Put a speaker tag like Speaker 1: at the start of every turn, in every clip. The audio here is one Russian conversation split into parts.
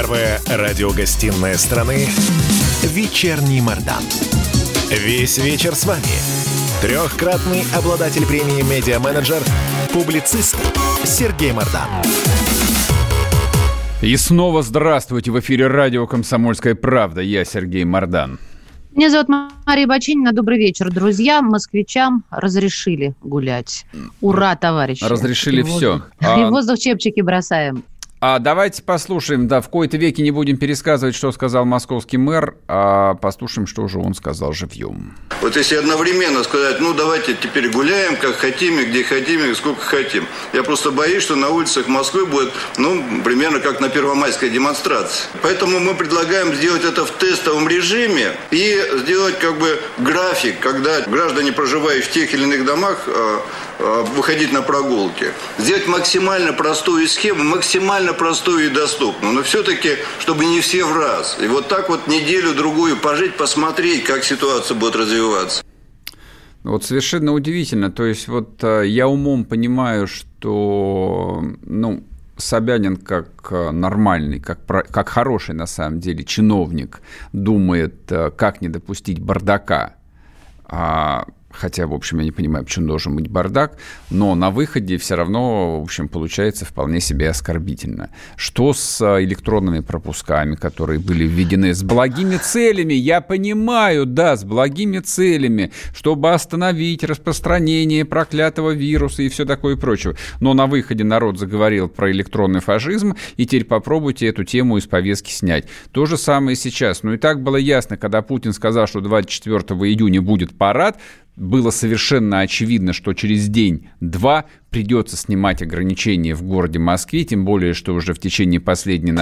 Speaker 1: Первая радиогостинная страны «Вечерний Мордан». Весь вечер с вами. Трехкратный обладатель премии «Медиа-менеджер», публицист Сергей Мордан.
Speaker 2: И снова здравствуйте в эфире радио «Комсомольская правда». Я Сергей Мордан.
Speaker 3: Меня зовут Мария Бачинина. Добрый вечер, друзья. Москвичам разрешили гулять. Ура, товарищи.
Speaker 2: Разрешили
Speaker 3: И
Speaker 2: все.
Speaker 3: воздух. И в воздух чепчики бросаем.
Speaker 2: А давайте послушаем, да, в кои-то веке не будем пересказывать, что сказал московский мэр, а послушаем, что же он сказал живьем.
Speaker 4: Вот если одновременно сказать, ну давайте теперь гуляем, как хотим, и где хотим, и сколько хотим. Я просто боюсь, что на улицах Москвы будет, ну, примерно как на первомайской демонстрации. Поэтому мы предлагаем сделать это в тестовом режиме и сделать как бы график, когда граждане, проживающие в тех или иных домах, э, выходить на прогулки. Сделать максимально простую схему, максимально простую и доступную. Но все-таки, чтобы не все в раз. И вот так вот неделю-другую пожить, посмотреть, как ситуация будет развиваться.
Speaker 2: Вот совершенно удивительно. То есть вот э, я умом понимаю, что, ну, Собянин как э, нормальный, как, как хороший на самом деле чиновник думает, э, как не допустить бардака. Хотя, в общем, я не понимаю, почему должен быть бардак, но на выходе все равно, в общем, получается вполне себе оскорбительно. Что с э, электронными пропусками, которые были введены с благими целями? Я понимаю, да, с благими целями, чтобы остановить распространение проклятого вируса и все такое прочее. Но на выходе народ заговорил про электронный фашизм, и теперь попробуйте эту тему из повестки снять. То же самое сейчас. Ну и так было ясно, когда Путин сказал, что 24 июня будет парад, было совершенно очевидно, что через день-два придется снимать ограничения в городе Москве, тем более, что уже в течение последней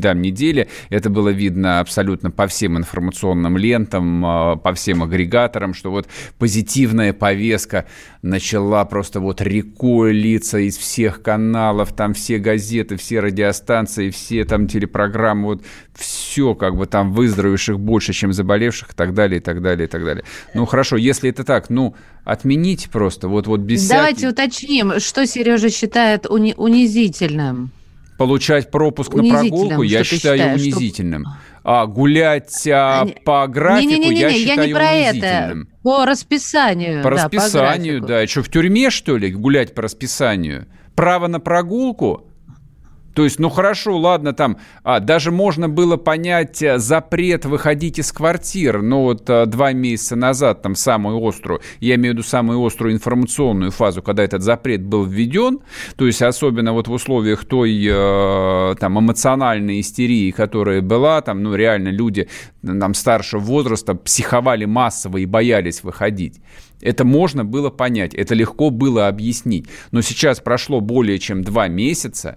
Speaker 2: там, недели это было видно абсолютно по всем информационным лентам, а, по всем агрегаторам, что вот позитивная повестка начала просто вот рекой литься из всех каналов, там все газеты, все радиостанции, все там телепрограммы, вот все как бы там выздоровевших больше, чем заболевших и так далее, и так далее, и так далее. Ну хорошо, если это так, ну отмените просто, вот, вот без
Speaker 3: Давайте
Speaker 2: всяких-
Speaker 3: уточним, что Сережа считает уни- унизительным.
Speaker 2: Получать пропуск на прогулку я
Speaker 3: что
Speaker 2: считаю
Speaker 3: считаешь, что-
Speaker 2: унизительным. А гулять а,
Speaker 3: А, не-
Speaker 2: по графику
Speaker 3: Не-не-не,
Speaker 2: я
Speaker 3: я
Speaker 2: считаю
Speaker 3: не про это.
Speaker 2: унизительным.
Speaker 3: По расписанию.
Speaker 2: По
Speaker 3: да,
Speaker 2: расписанию,
Speaker 3: графику.
Speaker 2: да. Что, в тюрьме, что ли, гулять по расписанию? Право на прогулку? То есть, ну хорошо, ладно, там а, даже можно было понять э, запрет выходить из квартир, но вот а, два месяца назад, там самую острую, я имею в виду самую острую информационную фазу, когда этот запрет был введен, то есть особенно вот в условиях той э, там эмоциональной истерии, которая была, там, ну реально люди там старшего возраста психовали массово и боялись выходить. Это можно было понять, это легко было объяснить. Но сейчас прошло более чем два месяца,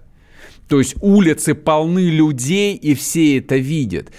Speaker 2: то есть улицы полны людей, и все это видят.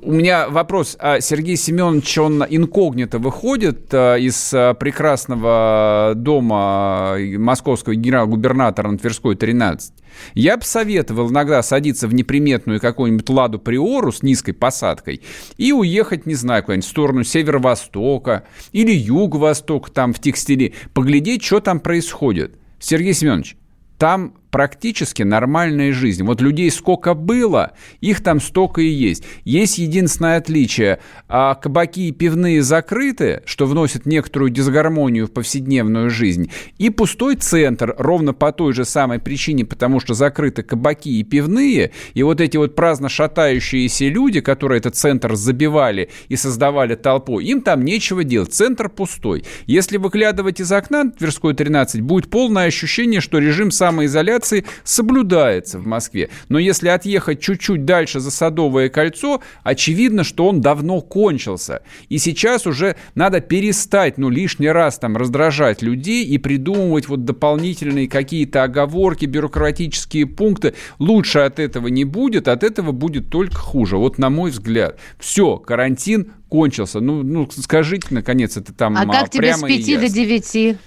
Speaker 2: У меня вопрос. А Сергей Семенович, он инкогнито выходит а, из а, прекрасного дома московского генерал-губернатора на Тверской, 13? Я бы советовал иногда садиться в неприметную какую-нибудь Ладу Приору с низкой посадкой и уехать, не знаю, куда-нибудь в сторону северо-востока или юго-востока, там в текстиле, поглядеть, что там происходит. Сергей Семенович, там практически нормальная жизнь. Вот людей сколько было, их там столько и есть. Есть единственное отличие. А кабаки и пивные закрыты, что вносит некоторую дисгармонию в повседневную жизнь. И пустой центр ровно по той же самой причине, потому что закрыты кабаки и пивные. И вот эти вот праздно шатающиеся люди, которые этот центр забивали и создавали толпу, им там нечего делать. Центр пустой. Если выглядывать из окна на Тверской 13, будет полное ощущение, что режим самоизоляции соблюдается в Москве. Но если отъехать чуть-чуть дальше за Садовое кольцо, очевидно, что он давно кончился. И сейчас уже надо перестать, ну, лишний раз там раздражать людей и придумывать вот дополнительные какие-то оговорки, бюрократические пункты. Лучше от этого не будет, от этого будет только хуже. Вот на мой взгляд. Все, карантин кончился. Ну, ну скажите, наконец, это там
Speaker 3: А как тебе с
Speaker 2: прямо и
Speaker 3: 5 до
Speaker 2: ясно.
Speaker 3: 9?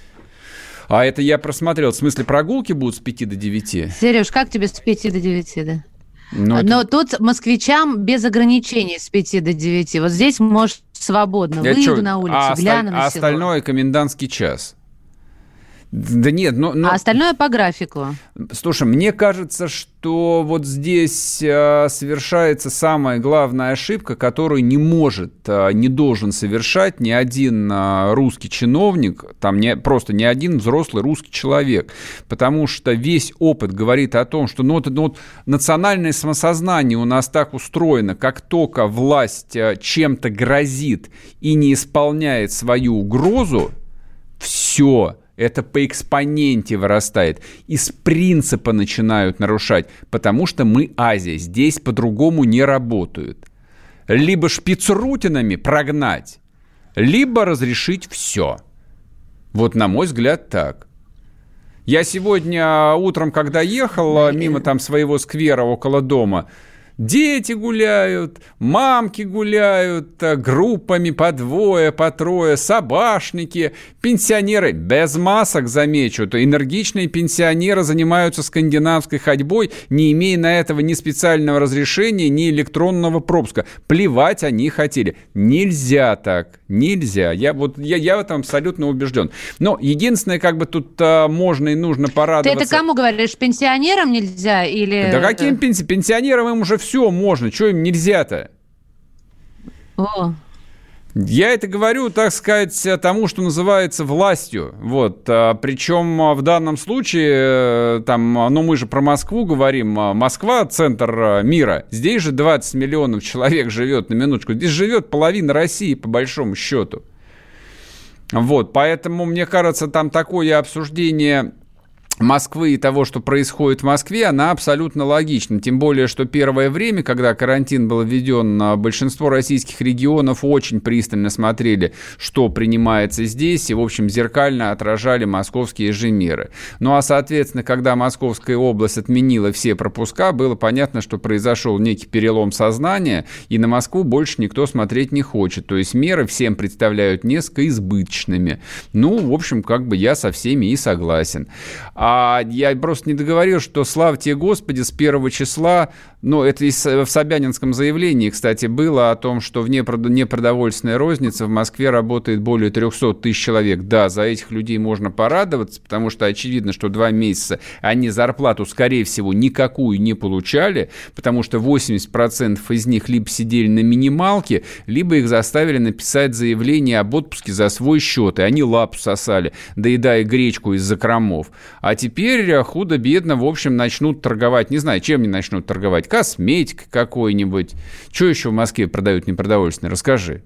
Speaker 2: А это я просмотрел. В смысле, прогулки будут с 5 до 9?
Speaker 3: Сереж, как тебе с 5 до 9, да?
Speaker 2: Ну, это-
Speaker 3: Но тут москвичам без ограничений с 5 до 9. Вот здесь можешь свободно.
Speaker 2: Я
Speaker 3: Выйду
Speaker 2: чё,
Speaker 3: на улицу,
Speaker 2: а,
Speaker 3: гляну
Speaker 2: осталь-
Speaker 3: на
Speaker 2: а
Speaker 3: село.
Speaker 2: остальное комендантский час. Да нет, но, но...
Speaker 3: А остальное по графику.
Speaker 2: Слушай, мне кажется, что вот здесь э, совершается самая главная ошибка, которую не может, э, не должен совершать ни один э, русский чиновник, там не, просто ни один взрослый русский человек, потому что весь опыт говорит о том, что ну, вот, ну, вот национальное самосознание у нас так устроено, как только власть э, чем-то грозит и не исполняет свою угрозу, все – это по экспоненте вырастает. Из принципа начинают нарушать, потому что мы Азия. Здесь по-другому не работают. Либо шпицрутинами прогнать, либо разрешить все. Вот на мой взгляд так. Я сегодня утром, когда ехал мимо там своего сквера около дома, Дети гуляют, мамки гуляют, э, группами по двое, по трое, собашники, пенсионеры без масок, замечу, то энергичные пенсионеры занимаются скандинавской ходьбой, не имея на этого ни специального разрешения, ни электронного пропуска. Плевать они хотели. Нельзя так, нельзя. Я вот я, я в этом абсолютно убежден. Но единственное, как бы тут а, можно и нужно порадоваться.
Speaker 3: Ты это кому говоришь? Пенсионерам нельзя или?
Speaker 2: Да каким пенси... пенсионерам им уже все можно, что им нельзя-то? О. Я это говорю, так сказать, тому, что называется властью. Вот. А, причем в данном случае, э, там, ну мы же про Москву говорим, а Москва – центр мира. Здесь же 20 миллионов человек живет, на минуточку. Здесь живет половина России, по большому счету. Вот, поэтому, мне кажется, там такое обсуждение Москвы и того, что происходит в Москве, она абсолютно логична. Тем более, что первое время, когда карантин был введен, большинство российских регионов очень пристально смотрели, что принимается здесь, и, в общем, зеркально отражали московские же меры. Ну а, соответственно, когда Московская область отменила все пропуска, было понятно, что произошел некий перелом сознания, и на Москву больше никто смотреть не хочет. То есть меры всем представляют несколько избыточными. Ну, в общем, как бы я со всеми и согласен. А я просто не договорил, что славьте Господи! с первого числа, ну, это и в Собянинском заявлении, кстати, было о том, что в непродовольственной рознице в Москве работает более 300 тысяч человек. Да, за этих людей можно порадоваться, потому что очевидно, что два месяца они зарплату, скорее всего, никакую не получали, потому что 80% из них либо сидели на минималке, либо их заставили написать заявление об отпуске за свой счет, и они лапу сосали, доедая гречку из закромов. А а теперь э, худо-бедно, в общем, начнут торговать. Не знаю, чем они начнут торговать. Косметикой какой-нибудь. Что еще в Москве продают непродовольственное? Расскажи.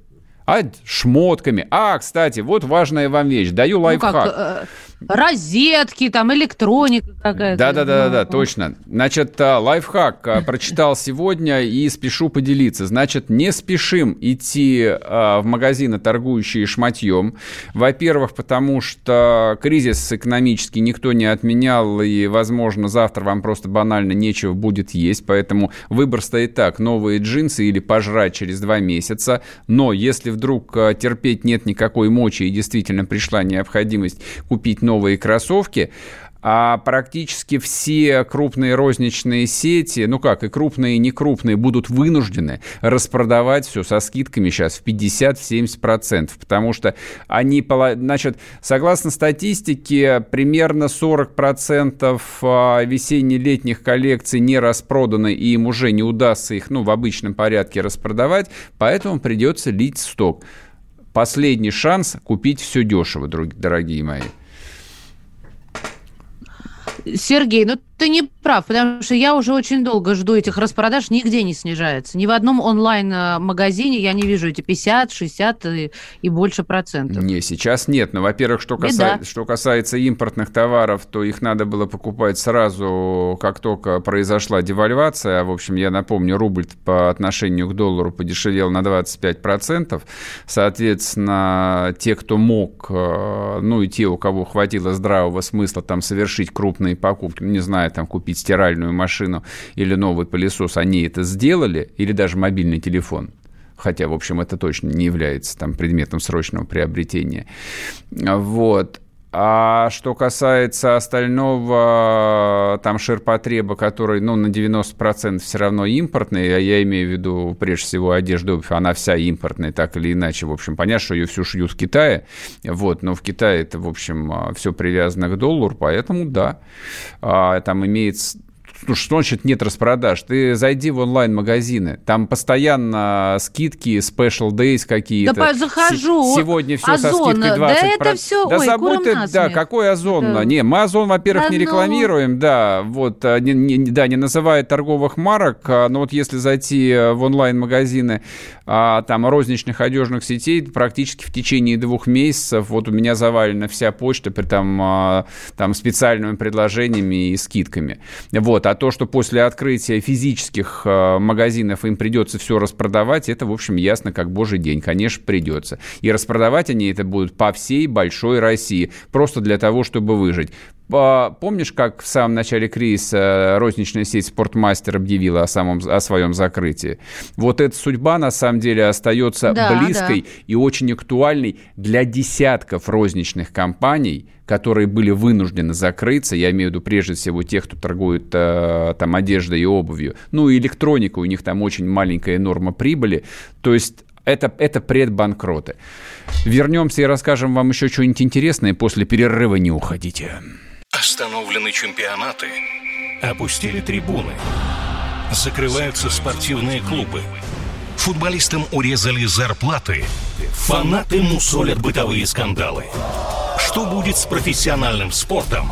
Speaker 2: А шмотками. А, кстати, вот важная вам вещь. Даю лайфхак. Ну как, э,
Speaker 3: розетки, там электроника какая-то.
Speaker 2: Да-да-да, точно. Значит, а, лайфхак а, прочитал сегодня и спешу поделиться. Значит, не спешим идти а, в магазины, торгующие шматьем. Во-первых, потому что кризис экономический никто не отменял, и, возможно, завтра вам просто банально нечего будет есть, поэтому выбор стоит так, новые джинсы или пожрать через два месяца. Но если вдруг терпеть нет никакой мочи и действительно пришла необходимость купить новые кроссовки, а практически все крупные розничные сети, ну как, и крупные, и некрупные, будут вынуждены распродавать все со скидками сейчас в 50-70%, потому что они, значит, согласно статистике, примерно 40% а, весенне-летних коллекций не распроданы, и им уже не удастся их, ну, в обычном порядке распродавать, поэтому придется лить сток. Последний шанс купить все дешево, дорогие мои.
Speaker 3: Сергей, ну ты не прав, потому что я уже очень долго жду этих распродаж, нигде не снижается. Ни в одном онлайн-магазине я не вижу эти 50, 60 и, и больше процентов.
Speaker 2: Не, сейчас нет. Но, во-первых, что, каса... что касается импортных товаров, то их надо было покупать сразу, как только произошла девальвация. В общем, я напомню, рубль по отношению к доллару подешевел на 25%. Соответственно, те, кто мог, э, ну и те, у кого хватило здравого смысла там совершить крупные покупки, ну, не знаю, там, купить стиральную машину или новый пылесос, они это сделали, или даже мобильный телефон, хотя, в общем, это точно не является там предметом срочного приобретения. Вот. А что касается остального, там ширпотреба, который, ну, на 90% все равно импортный, а я имею в виду, прежде всего, одежду, она вся импортная, так или иначе. В общем, понятно, что ее всю шьют в Китае, вот, но в Китае это, в общем, все привязано к доллару, поэтому, да, а, там имеется ну, что значит нет распродаж? Ты зайди в онлайн-магазины, там постоянно скидки, special days какие-то.
Speaker 3: Да захожу.
Speaker 2: Сегодня все Озон. со скидкой 20%. Да
Speaker 3: это все,
Speaker 2: да ой, забудь ты, да, какой Озон? Да. Не, мы Озон, во-первых, да, не рекламируем, да, вот, а, не, не, да, не называя торговых марок, а, но вот если зайти в онлайн-магазины а, там розничных одежных сетей, практически в течение двух месяцев, вот у меня завалена вся почта при там, там специальными предложениями и скидками. Вот, а то, что после открытия физических э, магазинов им придется все распродавать, это, в общем, ясно как божий день. Конечно, придется. И распродавать они это будут по всей большой России, просто для того, чтобы выжить. Помнишь, как в самом начале кризиса розничная сеть «Спортмастер» объявила о, самом, о своем закрытии? Вот эта судьба, на самом деле, остается да, близкой да. и очень актуальной для десятков розничных компаний, которые были вынуждены закрыться. Я имею в виду прежде всего тех, кто торгует э, там одеждой и обувью. Ну и электроника, у них там очень маленькая норма прибыли. То есть это, это предбанкроты. Вернемся и расскажем вам еще что-нибудь интересное. После перерыва не уходите.
Speaker 1: Остановлены чемпионаты. Опустили трибуны. Закрываются спортивные клубы. Футболистам урезали зарплаты. Фанаты мусолят бытовые скандалы. Что будет с профессиональным спортом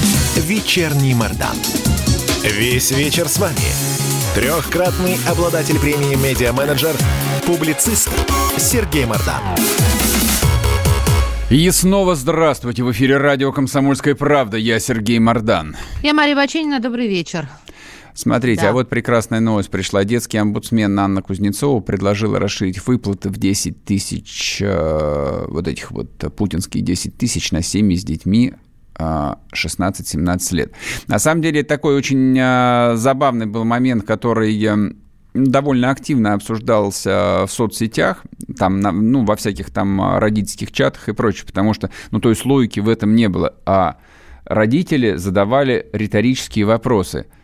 Speaker 1: «Вечерний Мордан». Весь вечер с вами – Трехкратный обладатель премии «Медиа-менеджер», публицист Сергей Мардан.
Speaker 2: И снова здравствуйте. В эфире радио «Комсомольская правда». Я Сергей Мардан.
Speaker 3: Я Мария Баченина. Добрый вечер.
Speaker 2: Смотрите, да. а вот прекрасная новость пришла. Детский омбудсмен Анна Кузнецова предложила расширить выплаты в 10 тысяч, э, вот этих вот путинские 10 тысяч на семьи с детьми 16-17 лет. На самом деле, такой очень а, забавный был момент, который довольно активно обсуждался в соцсетях, там, ну, во всяких там родительских чатах и прочее, потому что, ну, то есть логики в этом не было, а родители задавали риторические вопросы –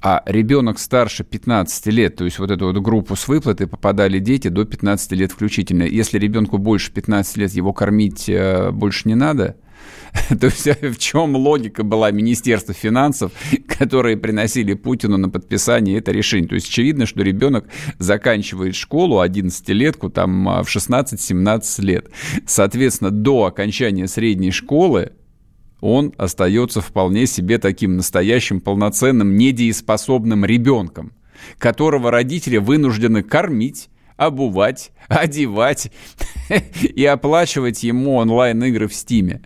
Speaker 2: а ребенок старше 15 лет, то есть вот эту вот группу с выплаты попадали дети до 15 лет включительно. Если ребенку больше 15 лет, его кормить э, больше не надо – То есть в чем логика была Министерства финансов, которые приносили Путину на подписание это решение? То есть очевидно, что ребенок заканчивает школу 11-летку там а, в 16-17 лет. Соответственно, до окончания средней школы он остается вполне себе таким настоящим, полноценным, недееспособным ребенком, которого родители вынуждены кормить, обувать, одевать и оплачивать ему онлайн-игры в Стиме.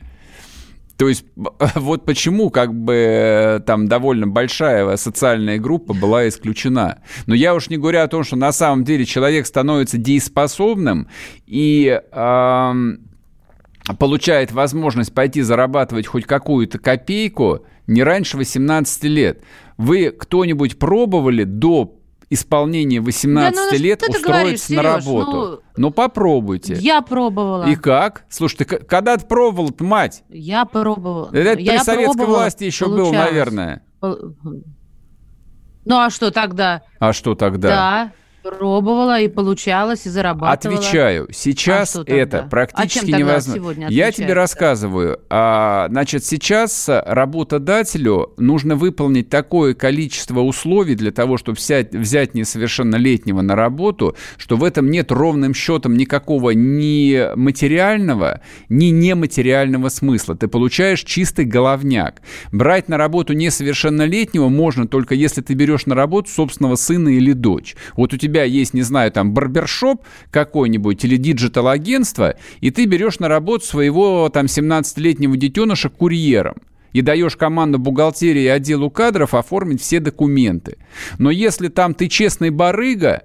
Speaker 2: То есть вот почему как бы там довольно большая социальная группа была исключена. Но я уж не говорю о том, что на самом деле человек становится дееспособным и э, получает возможность пойти зарабатывать хоть какую-то копейку не раньше 18 лет. Вы кто-нибудь пробовали до исполнения 18 да, ну, лет устроиться говоришь, на работу. Ну, ну, попробуйте.
Speaker 3: Я пробовала.
Speaker 2: И как? Слушай, ты когда ты пробовал мать?
Speaker 3: Я пробовала.
Speaker 2: Это
Speaker 3: я
Speaker 2: при советской власти еще получалось. был, наверное.
Speaker 3: Ну, а что тогда?
Speaker 2: А что тогда?
Speaker 3: Да. Пробовала и получалось, и зарабатывала.
Speaker 2: Отвечаю, сейчас а это практически а невозможно. Я тебе рассказываю. А, значит, сейчас работодателю нужно выполнить такое количество условий для того, чтобы взять, взять несовершеннолетнего на работу, что в этом нет ровным счетом никакого ни материального, ни нематериального смысла. Ты получаешь чистый головняк. Брать на работу несовершеннолетнего можно только если ты берешь на работу собственного сына или дочь. Вот у тебя тебя есть, не знаю, там, барбершоп какой-нибудь или диджитал-агентство, и ты берешь на работу своего там 17-летнего детеныша курьером и даешь команду бухгалтерии и отделу кадров оформить все документы. Но если там ты честный барыга,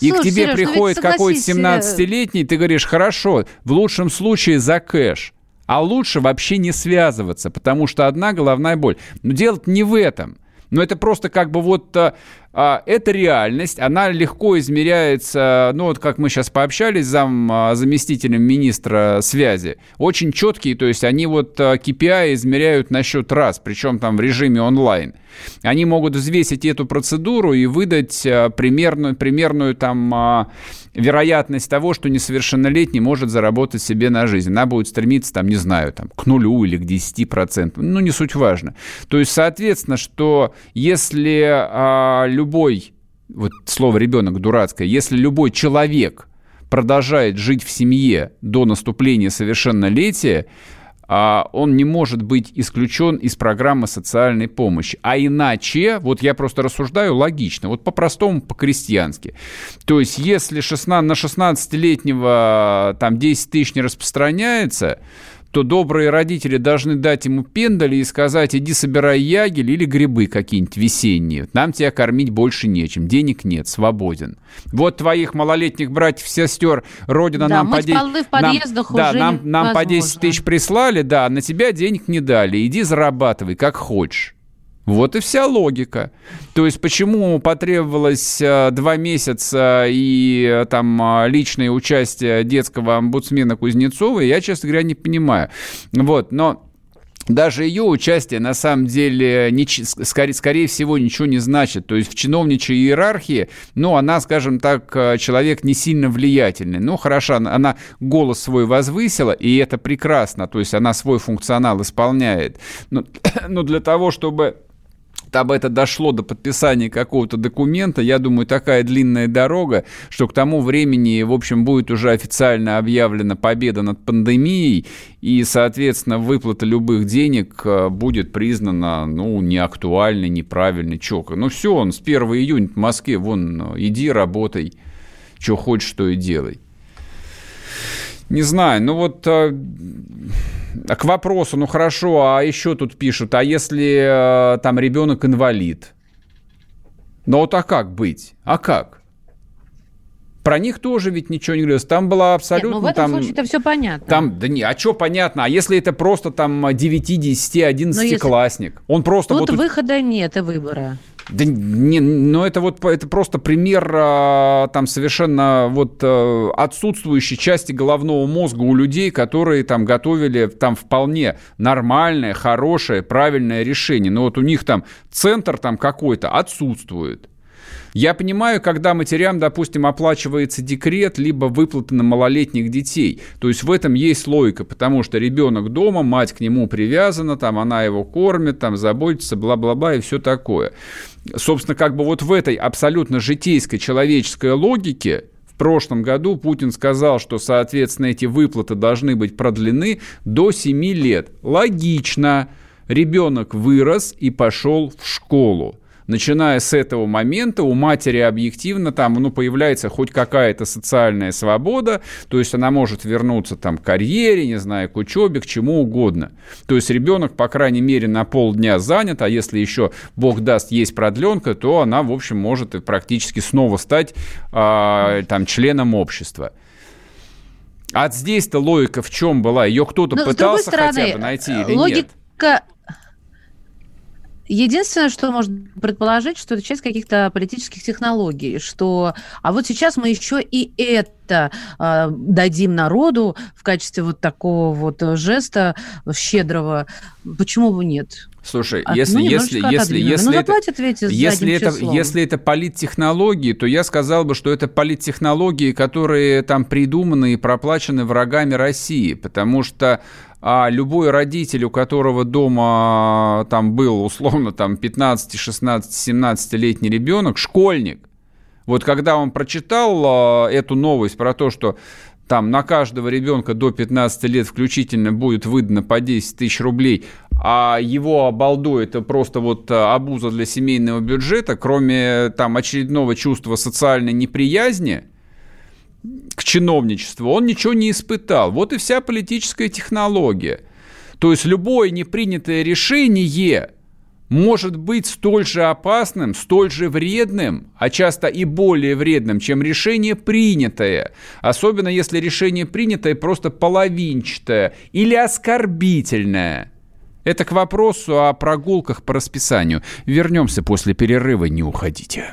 Speaker 2: и к тебе Сереж, приходит какой-то 17-летний, ты говоришь, хорошо, в лучшем случае за кэш. А лучше вообще не связываться, потому что одна головная боль. Но дело не в этом. Но это просто как бы вот а, а, это реальность, она легко измеряется, ну вот как мы сейчас пообщались с зам, а, заместителем министра связи, очень четкие, то есть они вот KPI а, измеряют на счет раз, причем там в режиме онлайн. Они могут взвесить эту процедуру и выдать примерную, примерную там вероятность того, что несовершеннолетний может заработать себе на жизнь. Она будет стремиться, там, не знаю, там, к нулю или к 10%. Ну, не суть важно. То есть, соответственно, что если а, любой, вот слово ребенок дурацкое, если любой человек продолжает жить в семье до наступления совершеннолетия, а, он не может быть исключен из программы социальной помощи. А иначе, вот я просто рассуждаю логично, вот по-простому, по-крестьянски. То есть, если 16, на 16-летнего там 10 тысяч не распространяется, то добрые родители должны дать ему пендали и сказать, иди собирай ягель или грибы какие-нибудь весенние. Нам тебя кормить больше нечем, денег нет, свободен. Вот твоих малолетних братьев, сестер, родина да, нам по 10... нам, да, нам, нам по 10 тысяч прислали, да, на тебя денег не дали, иди зарабатывай, как хочешь. Вот и вся логика. То есть почему потребовалось э, два месяца и э, там э, личное участие детского омбудсмена Кузнецова, я, честно говоря, не понимаю. Вот, но даже ее участие на самом деле не, скорее, скорее всего ничего не значит. То есть в чиновничьей иерархии, ну, она, скажем так, человек не сильно влиятельный. Ну, хорошо, она, голос свой возвысила, и это прекрасно. То есть она свой функционал исполняет. Но, но для того, чтобы там это дошло до подписания какого-то документа, я думаю, такая длинная дорога, что к тому времени, в общем, будет уже официально объявлена победа над пандемией, и, соответственно, выплата любых денег э, будет признана, ну, неактуальной, неправильной, чё. Ну, все, он с 1 июня в Москве, вон, иди, работай, что хочешь, то и делай. Не знаю, ну вот э, а к вопросу, ну хорошо, а еще тут пишут, а если э, там ребенок инвалид? Ну вот а как быть? А как? Про них тоже ведь ничего не говорилось. Там была абсолютно... Нет, ну в этом
Speaker 3: там, случае это все понятно.
Speaker 2: Там, да не, а что понятно? А если это просто там 9, 10, 11 классник? Он просто...
Speaker 3: Тут вот... выхода нет и выбора.
Speaker 2: Да не, но это вот это просто пример а, там совершенно вот а, отсутствующей части головного мозга у людей, которые там готовили там вполне нормальное, хорошее, правильное решение. Но вот у них там центр там какой-то отсутствует. Я понимаю, когда матерям, допустим, оплачивается декрет, либо выплаты на малолетних детей. То есть в этом есть логика, потому что ребенок дома, мать к нему привязана, там она его кормит, там заботится, бла-бла-бла и все такое. Собственно, как бы вот в этой абсолютно житейской человеческой логике в прошлом году Путин сказал, что, соответственно, эти выплаты должны быть продлены до 7 лет. Логично. Ребенок вырос и пошел в школу начиная с этого момента у матери объективно там, ну, появляется хоть какая-то социальная свобода, то есть она может вернуться там к карьере, не знаю, к учебе, к чему угодно. То есть ребенок, по крайней мере, на полдня занят, а если еще, бог даст, есть продленка, то она, в общем, может практически снова стать э, там членом общества. А здесь-то логика в чем была? Ее кто-то Но, пытался стороны, хотя бы найти или
Speaker 3: логика... нет? Единственное, что можно предположить, что это часть каких-то политических технологий, что а вот сейчас мы еще и это э, дадим народу в качестве вот такого вот жеста щедрого. Почему бы нет?
Speaker 2: Слушай, От, если, ну, если, если, если, ну, это, ведь если, это, если это политтехнологии, то я сказал бы, что это политтехнологии, которые там придуманы и проплачены врагами России, потому что а любой родитель, у которого дома там был условно там 15, 16, 17-летний ребенок, школьник, вот когда он прочитал а, эту новость про то, что там на каждого ребенка до 15 лет включительно будет выдано по 10 тысяч рублей, а его обалду это просто вот обуза для семейного бюджета, кроме там очередного чувства социальной неприязни к чиновничеству, он ничего не испытал. Вот и вся политическая технология. То есть любое непринятое решение может быть столь же опасным, столь же вредным, а часто и более вредным, чем решение принятое. Особенно если решение принятое просто половинчатое или оскорбительное. Это к вопросу о прогулках по расписанию. Вернемся после перерыва, не уходите.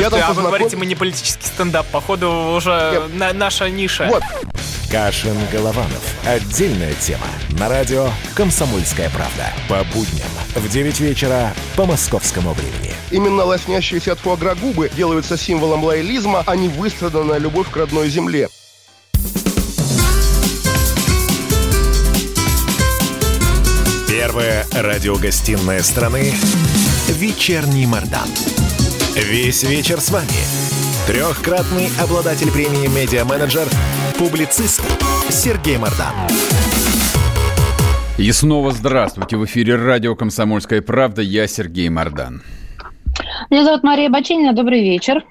Speaker 5: Я там а познаком... вы говорите, мы не политический стендап, походу уже на, наша ниша.
Speaker 6: Вот.
Speaker 7: Кашин Голованов. Отдельная тема. На радио «Комсомольская правда». По будням в 9 вечера по московскому времени.
Speaker 6: Именно лоснящиеся от фуагра губы делаются символом лоялизма, а не выстраданная любовь к родной земле.
Speaker 7: Первая радиогостинная страны «Вечерний Мордан». Весь вечер с вами. Трехкратный обладатель премии «Медиа-менеджер», публицист Сергей Мордан.
Speaker 2: И снова здравствуйте. В эфире радио «Комсомольская правда». Я Сергей Мордан.
Speaker 3: Меня зовут Мария Бачинина. Добрый вечер.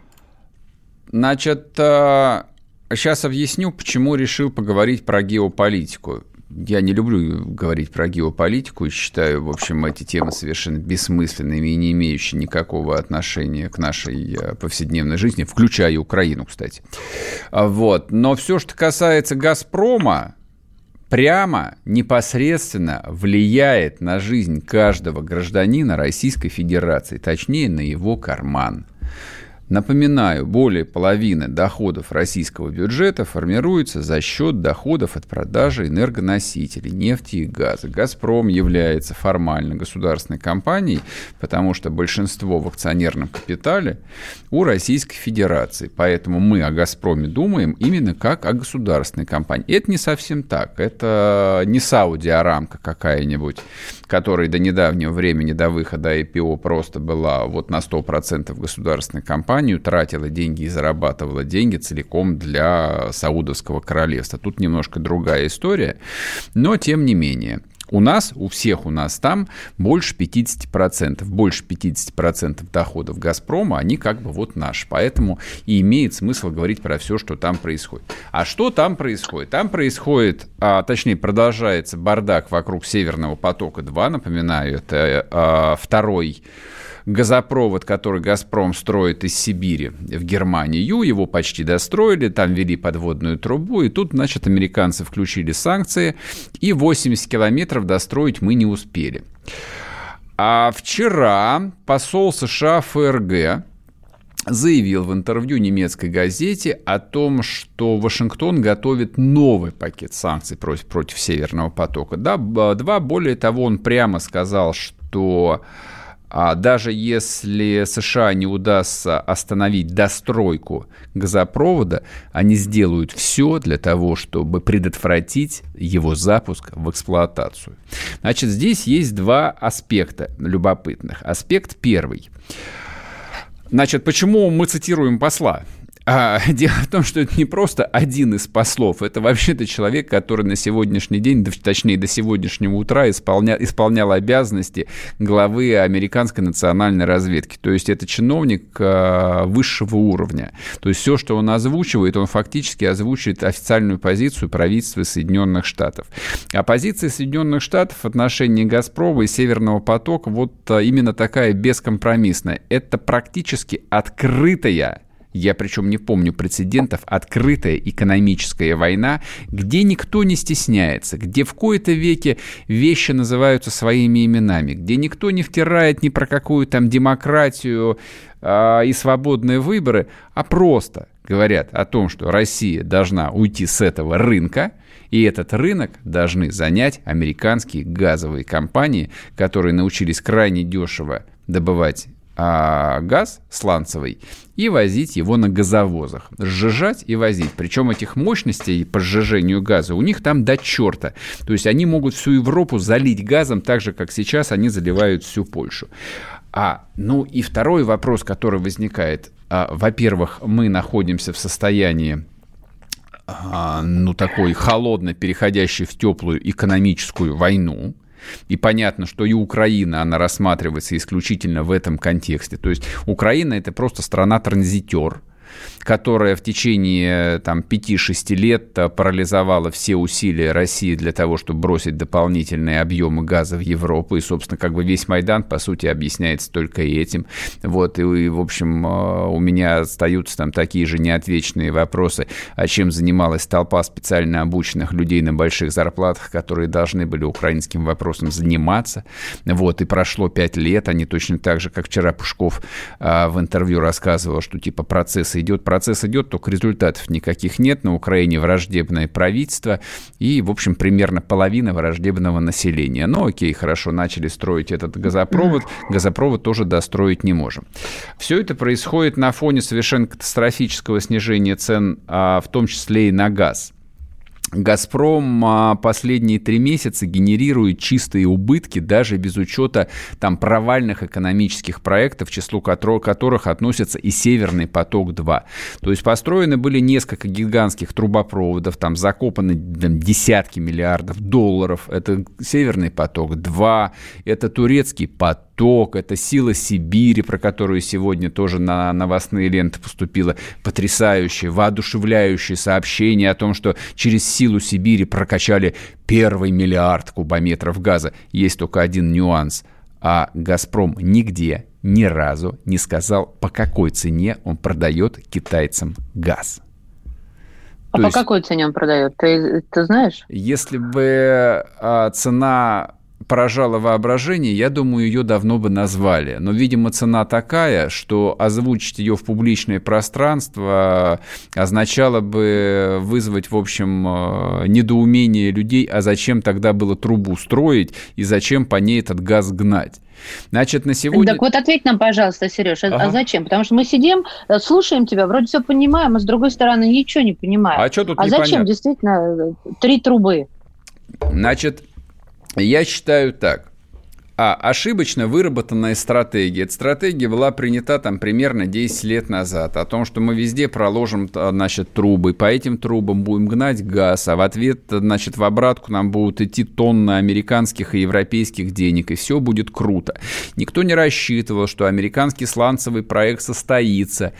Speaker 2: Значит, сейчас э, объясню, почему решил поговорить про геополитику. Я не люблю говорить про геополитику считаю, в общем, эти темы совершенно бессмысленными и не имеющие никакого отношения к нашей э, повседневной жизни, включая Украину, кстати. А вот. Но все, что касается «Газпрома», прямо, непосредственно влияет на жизнь каждого гражданина Российской Федерации, точнее, на его карман. Напоминаю, более половины доходов российского бюджета формируется за счет доходов от продажи энергоносителей, нефти и газа. «Газпром» является формально государственной компанией, потому что большинство в акционерном капитале у Российской Федерации. Поэтому мы о «Газпроме» думаем именно как о государственной компании. Это не совсем так. Это не Сауди Арамка какая-нибудь, которая до недавнего времени, до выхода IPO просто была вот на 100% государственной компанией, компанию, тратила деньги и зарабатывала деньги целиком для Саудовского королевства. Тут немножко другая история, но тем не менее. У нас, у всех у нас там больше 50%, больше 50% доходов «Газпрома», они как бы вот наши. Поэтому и имеет смысл говорить про все, что там происходит. А что там происходит? Там происходит, а, точнее, продолжается бардак вокруг «Северного потока-2». Напоминаю, это а, второй газопровод, который «Газпром» строит из Сибири в Германию. Его почти достроили, там вели подводную трубу, и тут, значит, американцы включили санкции, и 80 километров достроить мы не успели. А вчера посол США ФРГ заявил в интервью немецкой газете о том, что Вашингтон готовит новый пакет санкций против, против Северного потока. Да, два, более того, он прямо сказал, что а даже если США не удастся остановить достройку газопровода, они сделают все для того, чтобы предотвратить его запуск в эксплуатацию. Значит, здесь есть два аспекта любопытных. Аспект первый. Значит, почему мы цитируем посла? А, дело в том, что это не просто один из послов, это вообще-то человек, который на сегодняшний день, точнее до сегодняшнего утра исполня, исполнял обязанности главы американской национальной разведки. То есть это чиновник а, высшего уровня. То есть все, что он озвучивает, он фактически озвучивает официальную позицию правительства Соединенных Штатов. А позиция Соединенных Штатов в отношении «Газпрома» и «Северного потока» вот а, именно такая бескомпромиссная. Это практически открытая я причем не помню прецедентов, открытая экономическая война, где никто не стесняется, где в кои-то веке вещи называются своими именами, где никто не втирает ни про какую там демократию э, и свободные выборы, а просто говорят о том, что Россия должна уйти с этого рынка, и этот рынок должны занять американские газовые компании, которые научились крайне дешево добывать а, газ сланцевый и возить его на газовозах. Сжижать и возить. Причем этих мощностей по сжижению газа у них там до черта. То есть они могут всю Европу залить газом так же, как сейчас они заливают всю Польшу. А, ну и второй вопрос, который возникает. А, во-первых, мы находимся в состоянии а, ну, такой холодно переходящей в теплую экономическую войну. И понятно, что и Украина, она рассматривается исключительно в этом контексте. То есть Украина это просто страна-транзитер, которая в течение там, 5-6 лет э, парализовала все усилия России для того, чтобы бросить дополнительные объемы газа в Европу. И, собственно, как бы весь Майдан, по сути, объясняется только этим. Вот, и, в общем, э, у меня остаются там такие же неотвеченные вопросы, а чем занималась толпа специально обученных людей на больших зарплатах, которые должны были украинским вопросом заниматься. Вот, и прошло 5 лет, они точно так же, как вчера Пушков а, в интервью рассказывал, что типа процесс идет, процесс идет, только результатов никаких нет. На Украине враждебное правительство и, в общем, примерно половина враждебного населения. Ну, окей, хорошо, начали строить этот газопровод. Газопровод тоже достроить не можем. Все это происходит на фоне совершенно катастрофического снижения цен, а, в том числе и на газ. Газпром а, последние три месяца генерирует чистые убытки даже без учета там провальных экономических проектов, к числу которых относятся и Северный поток-2. То есть построены были несколько гигантских трубопроводов, там закопаны там, десятки миллиардов долларов. Это Северный поток-2, это турецкий поток Восток, это сила Сибири, про которую сегодня тоже на новостные ленты поступило потрясающее, воодушевляющее сообщение о том, что через силу Сибири прокачали первый миллиард кубометров газа. Есть только один нюанс. А «Газпром» нигде, ни разу не сказал, по какой цене он продает китайцам газ.
Speaker 3: А То по есть, какой цене он продает? Ты, ты знаешь?
Speaker 2: Если бы а, цена поражало воображение, я думаю, ее давно бы назвали. Но, видимо, цена такая, что озвучить ее в публичное пространство означало бы вызвать, в общем, э, недоумение людей, а зачем тогда было трубу строить и зачем по ней этот газ гнать. Значит, на сегодня...
Speaker 3: Так вот ответь нам, пожалуйста, Сереж, а, ага. а зачем? Потому что мы сидим, э, слушаем тебя, вроде все понимаем, а с другой стороны ничего не понимаем.
Speaker 2: А что тут
Speaker 3: А зачем действительно э, три трубы?
Speaker 2: Значит, я считаю так. А ошибочно выработанная стратегия. Эта стратегия была принята там примерно 10 лет назад. О том, что мы везде проложим, значит, трубы. По этим трубам будем гнать газ. А в ответ, значит, в обратку нам будут идти тонны американских и европейских денег. И все будет круто. Никто не рассчитывал, что американский сланцевый проект состоится.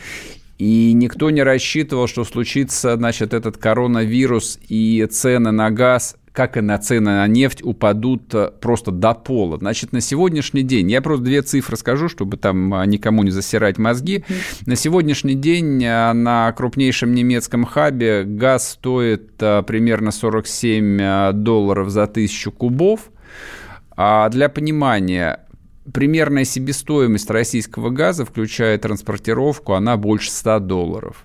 Speaker 2: И никто не рассчитывал, что случится, значит, этот коронавирус и цены на газ как и на цены на нефть, упадут э, просто до пола. Значит, на сегодняшний день, я просто две цифры скажу, чтобы там э, никому не засирать мозги. На сегодняшний день э, на крупнейшем немецком хабе газ стоит примерно 47 долларов за тысячу кубов. А для понимания, примерная себестоимость российского газа, включая транспортировку, она больше 100 долларов.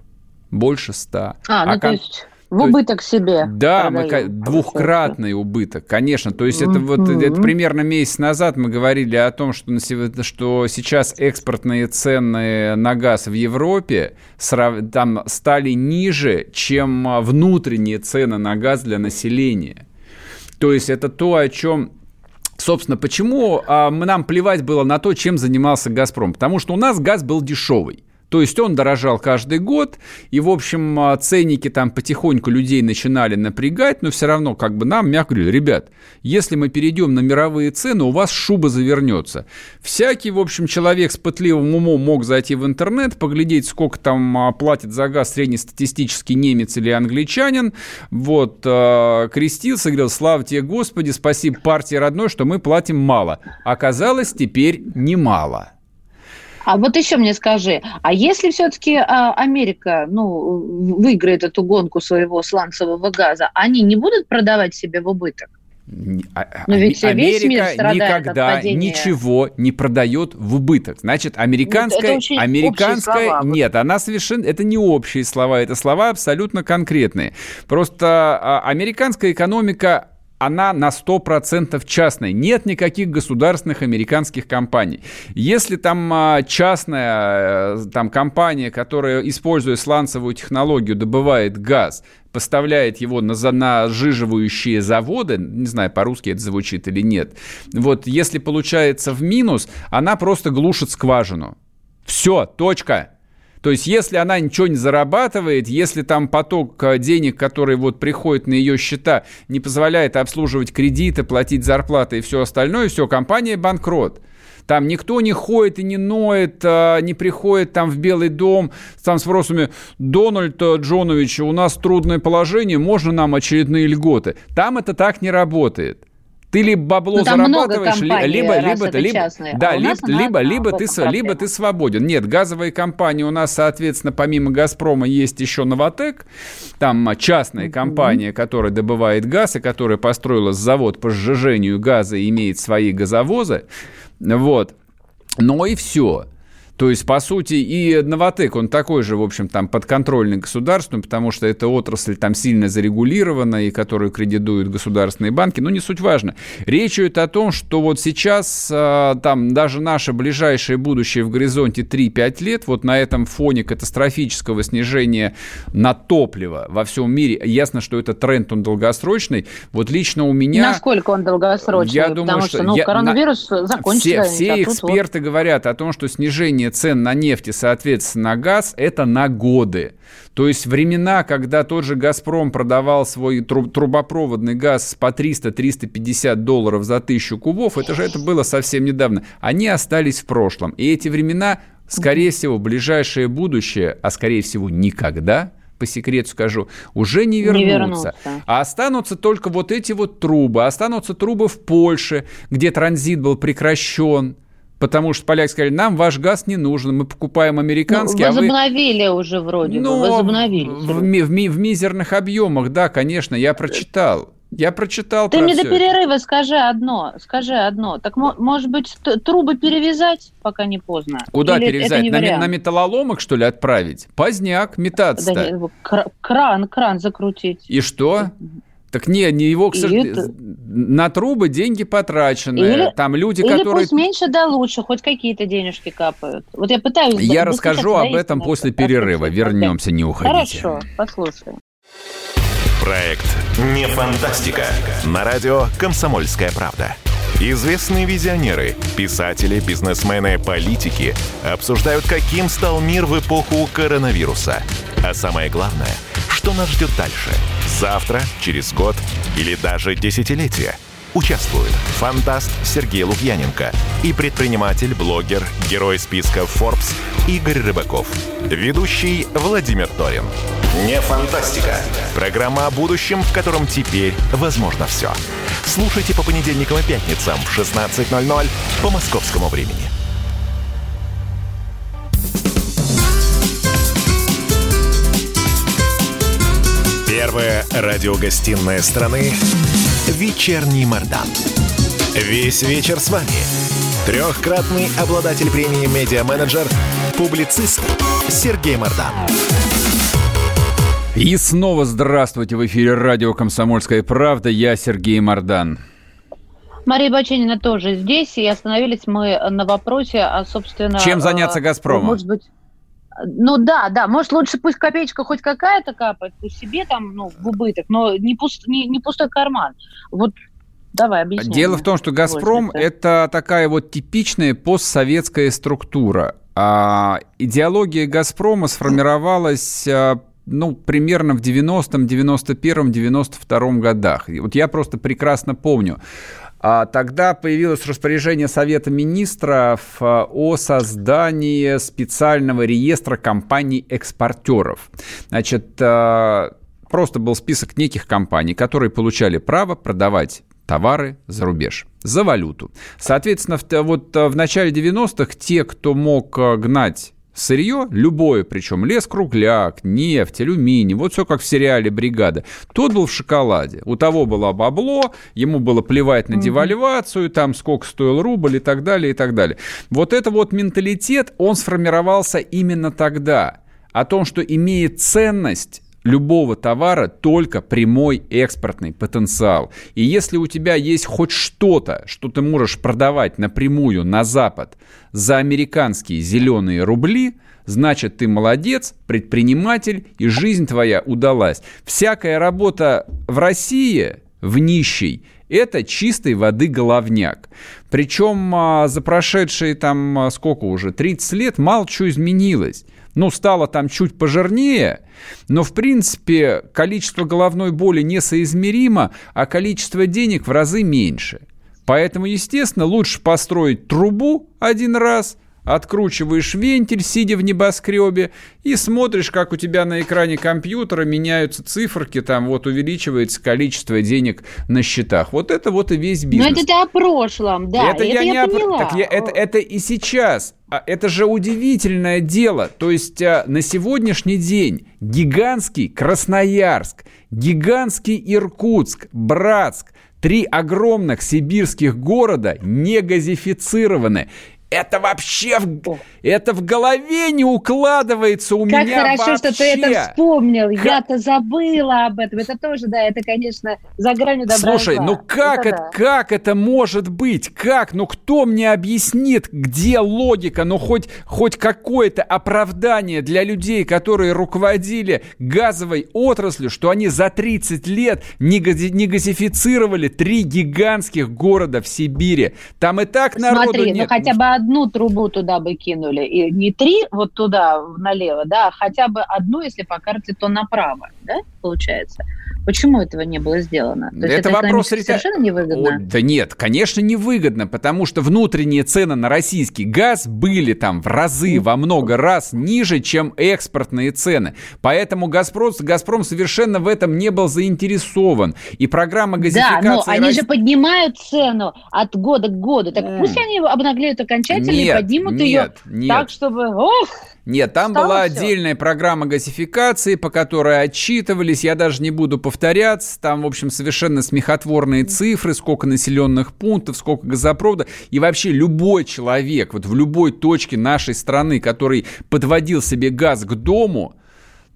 Speaker 2: Больше 100.
Speaker 3: А, ну а то есть в убыток себе.
Speaker 2: Да, мы, двухкратный убыток, конечно. То есть это вот это примерно месяц назад мы говорили о том, что, что сейчас экспортные цены на газ в Европе там стали ниже, чем а, внутренние цены на газ для населения. То есть это то, о чем Собственно, почему а, нам плевать было на то, чем занимался «Газпром»? Потому что у нас газ был дешевый. То есть он дорожал каждый год, и, в общем, а, ценники там потихоньку людей начинали напрягать, но все равно как бы нам, мягко говорю, ребят, если мы перейдем на мировые цены, у вас шуба завернется. Всякий, в общем, человек с пытливым умом мог зайти в интернет, поглядеть, сколько там а, платит за газ среднестатистический немец или англичанин, вот, э, крестился, говорил, слава тебе, Господи, спасибо партии родной, что мы платим мало. Оказалось, теперь немало.
Speaker 3: А вот еще мне скажи, а если все-таки а, Америка ну, выиграет эту гонку своего сланцевого газа, они не будут продавать себе в убыток?
Speaker 2: а, Но ведь Америка никогда ничего не продает в убыток. Значит, американская, ну, американская, слова. нет, она совершенно, это не общие слова, это слова абсолютно конкретные. Просто а, американская экономика она на 100% частная. Нет никаких государственных американских компаний. Если там а, частная э, там, компания, которая, используя сланцевую технологию, добывает газ, поставляет его на, на сжиживающие заводы, не знаю, по-русски это звучит или нет, вот если получается в минус, она просто глушит скважину. Все, точка. То есть, если она ничего не зарабатывает, если там поток э, денег, который вот приходит на ее счета, не позволяет обслуживать кредиты, платить зарплаты и все остальное, все, компания банкрот. Там никто не ходит и не ноет, а, не приходит там в Белый дом там с вопросами «Дональд Джонович, у нас трудное положение, можно нам очередные льготы?» Там это так не работает. Ты либо бабло ну, зарабатываешь, компаний, либо, либо, ты, либо, да, а либо, либо, либо, ты, либо ты свободен. Нет, газовые компании у нас, соответственно, помимо «Газпрома» есть еще «Новотек». Там частная mm-hmm. компания, которая добывает газ и которая построила завод по сжижению газа и имеет свои газовозы. Вот. Но и все. То есть, по сути, и Новотек, он такой же, в общем, там подконтрольный государству, потому что эта отрасль там сильно зарегулирована, и которую кредитуют государственные банки, но не суть важно. Речь идет о том, что вот сейчас а, там даже наше ближайшее будущее в горизонте 3-5 лет, вот на этом фоне катастрофического снижения на топливо во всем мире, ясно, что это тренд, он долгосрочный, вот лично у меня...
Speaker 3: Насколько он долгосрочный?
Speaker 2: Я думаю,
Speaker 3: Потому
Speaker 2: что,
Speaker 3: что ну,
Speaker 2: я,
Speaker 3: коронавирус
Speaker 2: на...
Speaker 3: закончится.
Speaker 2: Все, все эксперты вот... говорят о том, что снижение снижение цен на нефть и, соответственно, на газ – это на годы. То есть времена, когда тот же «Газпром» продавал свой трубопроводный газ по 300-350 долларов за тысячу кубов, это же это было совсем недавно, они остались в прошлом. И эти времена, скорее всего, ближайшее будущее, а скорее всего никогда – по секрету скажу, уже не вернутся. не вернутся. А останутся только вот эти вот трубы. Останутся трубы в Польше, где транзит был прекращен. Потому что поляки сказали, нам ваш газ не нужен, мы покупаем американский. Ну,
Speaker 3: возобновили а вы... уже вроде
Speaker 2: ну,
Speaker 3: бы, возобновили.
Speaker 2: В, в, в, в мизерных объемах, да, конечно, я прочитал. Я прочитал
Speaker 3: Ты
Speaker 2: про
Speaker 3: мне
Speaker 2: все
Speaker 3: до перерыва скажи одно, скажи одно. Так, может быть, трубы перевязать, пока не поздно?
Speaker 2: Куда Или перевязать? На, на металлоломок, что ли, отправить? Поздняк, метаться-то.
Speaker 3: Да, кран, кран закрутить.
Speaker 2: И что? Так не, не его, к сожалению, это... на трубы деньги потрачены. Или, Там люди,
Speaker 3: или
Speaker 2: которые...
Speaker 3: пусть меньше, да лучше, хоть какие-то денежки капают. Вот я пытаюсь...
Speaker 2: Я расскажу об этом после перерыва. Вернемся, не уходите.
Speaker 3: Хорошо, послушаем.
Speaker 7: Проект «Не фантастика». На радио «Комсомольская правда». Известные визионеры, писатели, бизнесмены, политики обсуждают, каким стал мир в эпоху коронавируса. А самое главное, что нас ждет дальше – Завтра, через год или даже десятилетие. Участвуют фантаст Сергей Лукьяненко и предприниматель, блогер, герой списка Forbes Игорь Рыбаков. Ведущий Владимир Торин. Не фантастика. Программа о будущем, в котором теперь возможно все. Слушайте по понедельникам и пятницам в 16.00 по московскому времени. Первая радиогостинная страны «Вечерний Мордан». Весь вечер с вами. Трехкратный обладатель премии «Медиа-менеджер», публицист Сергей Мордан.
Speaker 2: И снова здравствуйте в эфире радио «Комсомольская правда». Я Сергей Мордан.
Speaker 3: Мария Баченина тоже здесь, и остановились мы на вопросе, а, собственно...
Speaker 2: Чем заняться э, «Газпрому»?
Speaker 3: Может быть, ну да, да, может лучше пусть копеечка хоть какая-то капает, пусть себе там, ну, в убыток, но не, пуст, не, не пустой карман. Вот Давай, объясни.
Speaker 2: Дело в том, что «Газпром» — это такая вот типичная постсоветская структура. А идеология «Газпрома» сформировалась а, ну, примерно в 90-м, 91-м, 92-м годах. И вот я просто прекрасно помню. А тогда появилось распоряжение Совета министров а, о создании специального реестра компаний-экспортеров. Значит, а, просто был список неких компаний, которые получали право продавать товары за рубеж, за валюту. Соответственно, вот в начале 90-х те, кто мог гнать сырье, любое причем, лес-кругляк, нефть, алюминий, вот все как в сериале «Бригада», тот был в шоколаде. У того было бабло, ему было плевать на девальвацию, там сколько стоил рубль и так далее, и так далее. Вот это вот менталитет, он сформировался именно тогда. О том, что имеет ценность любого товара только прямой экспортный потенциал. И если у тебя есть хоть что-то, что ты можешь продавать напрямую на Запад за американские зеленые рубли, значит ты молодец, предприниматель, и жизнь твоя удалась. Всякая работа в России, в нищей, это чистой воды головняк. Причем а, за прошедшие там а, сколько уже, 30 лет мало чего изменилось ну, стало там чуть пожирнее, но, в принципе, количество головной боли несоизмеримо, а количество денег в разы меньше. Поэтому, естественно, лучше построить трубу один раз – откручиваешь вентиль, сидя в небоскребе, и смотришь, как у тебя на экране компьютера меняются циферки, там вот увеличивается количество денег на счетах. Вот это вот и весь бизнес.
Speaker 3: Но это ты о прошлом, да,
Speaker 2: это, это я, я не поняла. О... Так я, это, это и сейчас. А это же удивительное дело. То есть а, на сегодняшний день гигантский Красноярск, гигантский Иркутск, Братск, три огромных сибирских города не газифицированы. Это вообще в, это в голове не укладывается у
Speaker 3: как
Speaker 2: меня
Speaker 3: хорошо,
Speaker 2: вообще.
Speaker 3: что ты это вспомнил. Как... Я-то забыла об этом. Это тоже, да, это, конечно, за гранью добра
Speaker 2: Слушай, ну как это, это да. как это может быть? Как? Ну кто мне объяснит, где логика? Ну хоть, хоть какое-то оправдание для людей, которые руководили газовой отраслью, что они за 30 лет не, гази, не газифицировали три гигантских города в Сибири. Там и так народу
Speaker 3: Смотри,
Speaker 2: нет.
Speaker 3: ну хотя бы одну трубу туда бы кинули. И не три вот туда налево, да, а хотя бы одну, если по карте, то направо, да, получается. Почему этого не было сделано?
Speaker 2: То это, это вопрос
Speaker 3: совершенно невыгодно.
Speaker 2: О, да нет, конечно, невыгодно, потому что внутренние цены на российский газ были там в разы, во много раз ниже, чем экспортные цены. Поэтому Газпром, Газпром совершенно в этом не был заинтересован. И программа газификации...
Speaker 3: Да, но они России... же поднимают цену от года к году. Так mm. пусть они обнаглеют окончательно нет, и поднимут нет, ее нет. так, чтобы... Ох!
Speaker 2: Нет, там Стало была все. отдельная программа газификации, по которой отчитывались, я даже не буду повторяться, там, в общем, совершенно смехотворные цифры, сколько населенных пунктов, сколько газопровода, и вообще любой человек, вот в любой точке нашей страны, который подводил себе газ к дому,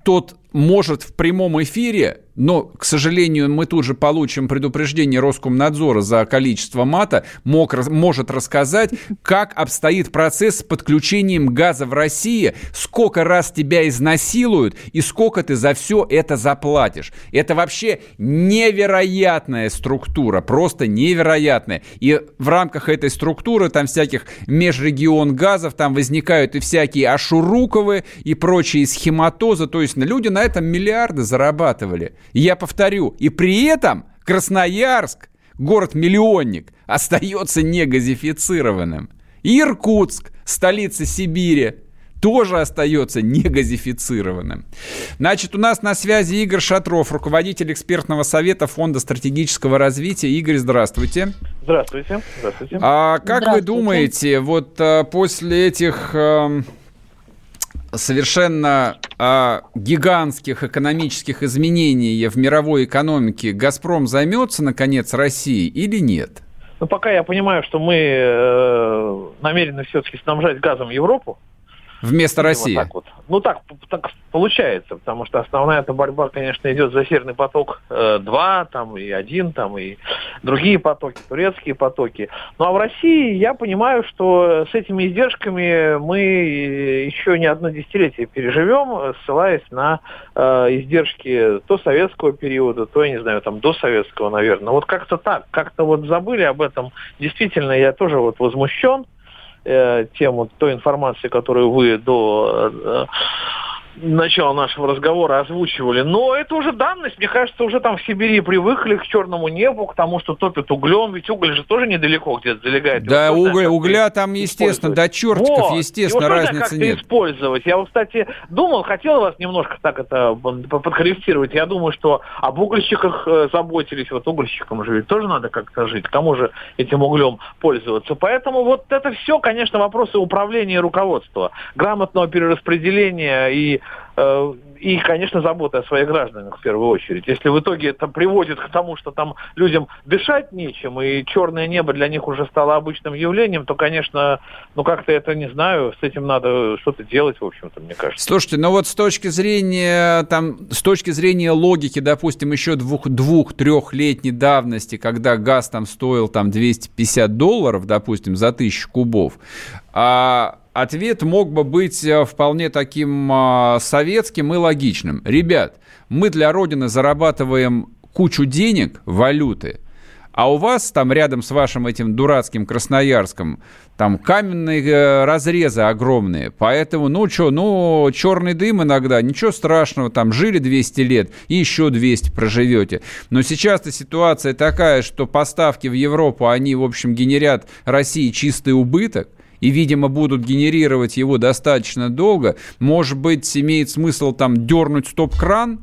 Speaker 2: тот может в прямом эфире но, к сожалению, мы тут же получим предупреждение Роскомнадзора за количество мата, мог, может рассказать, как обстоит процесс с подключением газа в России, сколько раз тебя изнасилуют и сколько ты за все это заплатишь. Это вообще невероятная структура, просто невероятная. И в рамках этой структуры там всяких межрегион газов, там возникают и всякие Ашуруковы и прочие схематозы, то есть люди на этом миллиарды зарабатывали. Я повторю, и при этом Красноярск, город-миллионник, остается негазифицированным. И Иркутск, столица Сибири, тоже остается негазифицированным. Значит, у нас на связи Игорь Шатров, руководитель экспертного совета Фонда стратегического развития. Игорь, здравствуйте.
Speaker 8: Здравствуйте. Здравствуйте.
Speaker 2: А как здравствуйте. вы думаете, вот а, после этих а, совершенно а, гигантских экономических изменений в мировой экономике «Газпром» займется, наконец, Россией или нет?
Speaker 8: Ну, пока я понимаю, что мы э, намерены все-таки снабжать газом Европу,
Speaker 2: Вместо России?
Speaker 8: Вот так вот. Ну так, так получается, потому что основная эта борьба, конечно, идет за Северный поток 2, э, там и 1, там и другие потоки, турецкие потоки. Ну а в России я понимаю, что с этими издержками мы еще не одно десятилетие переживем, ссылаясь на э, издержки то советского периода, то, я не знаю, там до советского, наверное. Вот как-то так, как-то вот забыли об этом. Действительно, я тоже вот возмущен э, тему той информации, которую вы до, э, начала нашего разговора озвучивали. Но это уже данность. Мне кажется, уже там в Сибири привыкли к черному небу, к тому, что топят углем. Ведь уголь же тоже недалеко где-то залегает.
Speaker 2: Да, уголь, угля там, естественно, до чертиков, вот. естественно, Его разницы нет.
Speaker 8: использовать. Я вот, кстати, думал, хотел вас немножко так это подкорректировать. Я думаю, что об угольщиках э, заботились. Вот угольщикам же ведь тоже надо как-то жить. Кому же этим углем пользоваться? Поэтому вот это все, конечно, вопросы управления и руководства. Грамотного перераспределения и uh, и, конечно, забота о своих гражданах в первую очередь. Если в итоге это приводит к тому, что там людям дышать нечем, и черное небо для них уже стало обычным явлением, то, конечно, ну как-то это, не знаю, с этим надо что-то делать, в общем-то, мне кажется.
Speaker 2: Слушайте, ну вот с точки зрения, там, с точки зрения логики, допустим, еще двух, двух-трехлетней давности, когда газ там стоил там 250 долларов, допустим, за тысячу кубов, а ответ мог бы быть э, вполне таким а, советским и логичным. Ребят, мы для Родины зарабатываем кучу денег, валюты, а у вас там рядом с вашим этим дурацким Красноярском там каменные э, разрезы огромные, поэтому, ну что, ну, черный дым иногда, ничего страшного, там, жили 200 лет и еще 200 проживете. Но сейчас-то ситуация такая, что поставки в Европу, они, в общем, генерят России чистый убыток, и, видимо, будут генерировать его достаточно долго, может быть, имеет смысл там дернуть стоп-кран,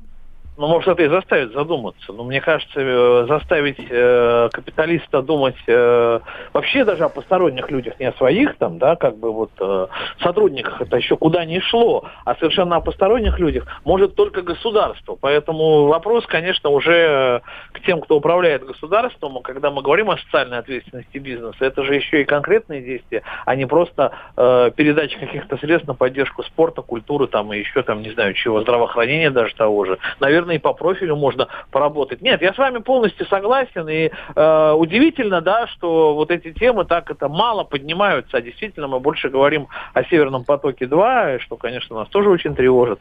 Speaker 8: ну, может, это и заставит задуматься. Но мне кажется, э, заставить э, капиталиста думать э, вообще даже о посторонних людях, не о своих там, да, как бы вот э, сотрудниках, это еще куда ни шло, а совершенно о посторонних людях может только государство. Поэтому вопрос, конечно, уже к тем, кто управляет государством, когда мы говорим о социальной ответственности бизнеса, это же еще и конкретные действия, а не просто э, передача каких-то средств на поддержку спорта, культуры там и еще там, не знаю, чего, здравоохранения даже того же. Наверное, наверное, и по профилю можно поработать. Нет, я с вами полностью согласен, и э, удивительно, да, что вот эти темы так это мало поднимаются, а действительно мы больше говорим о Северном потоке-2, что, конечно, нас тоже очень тревожит.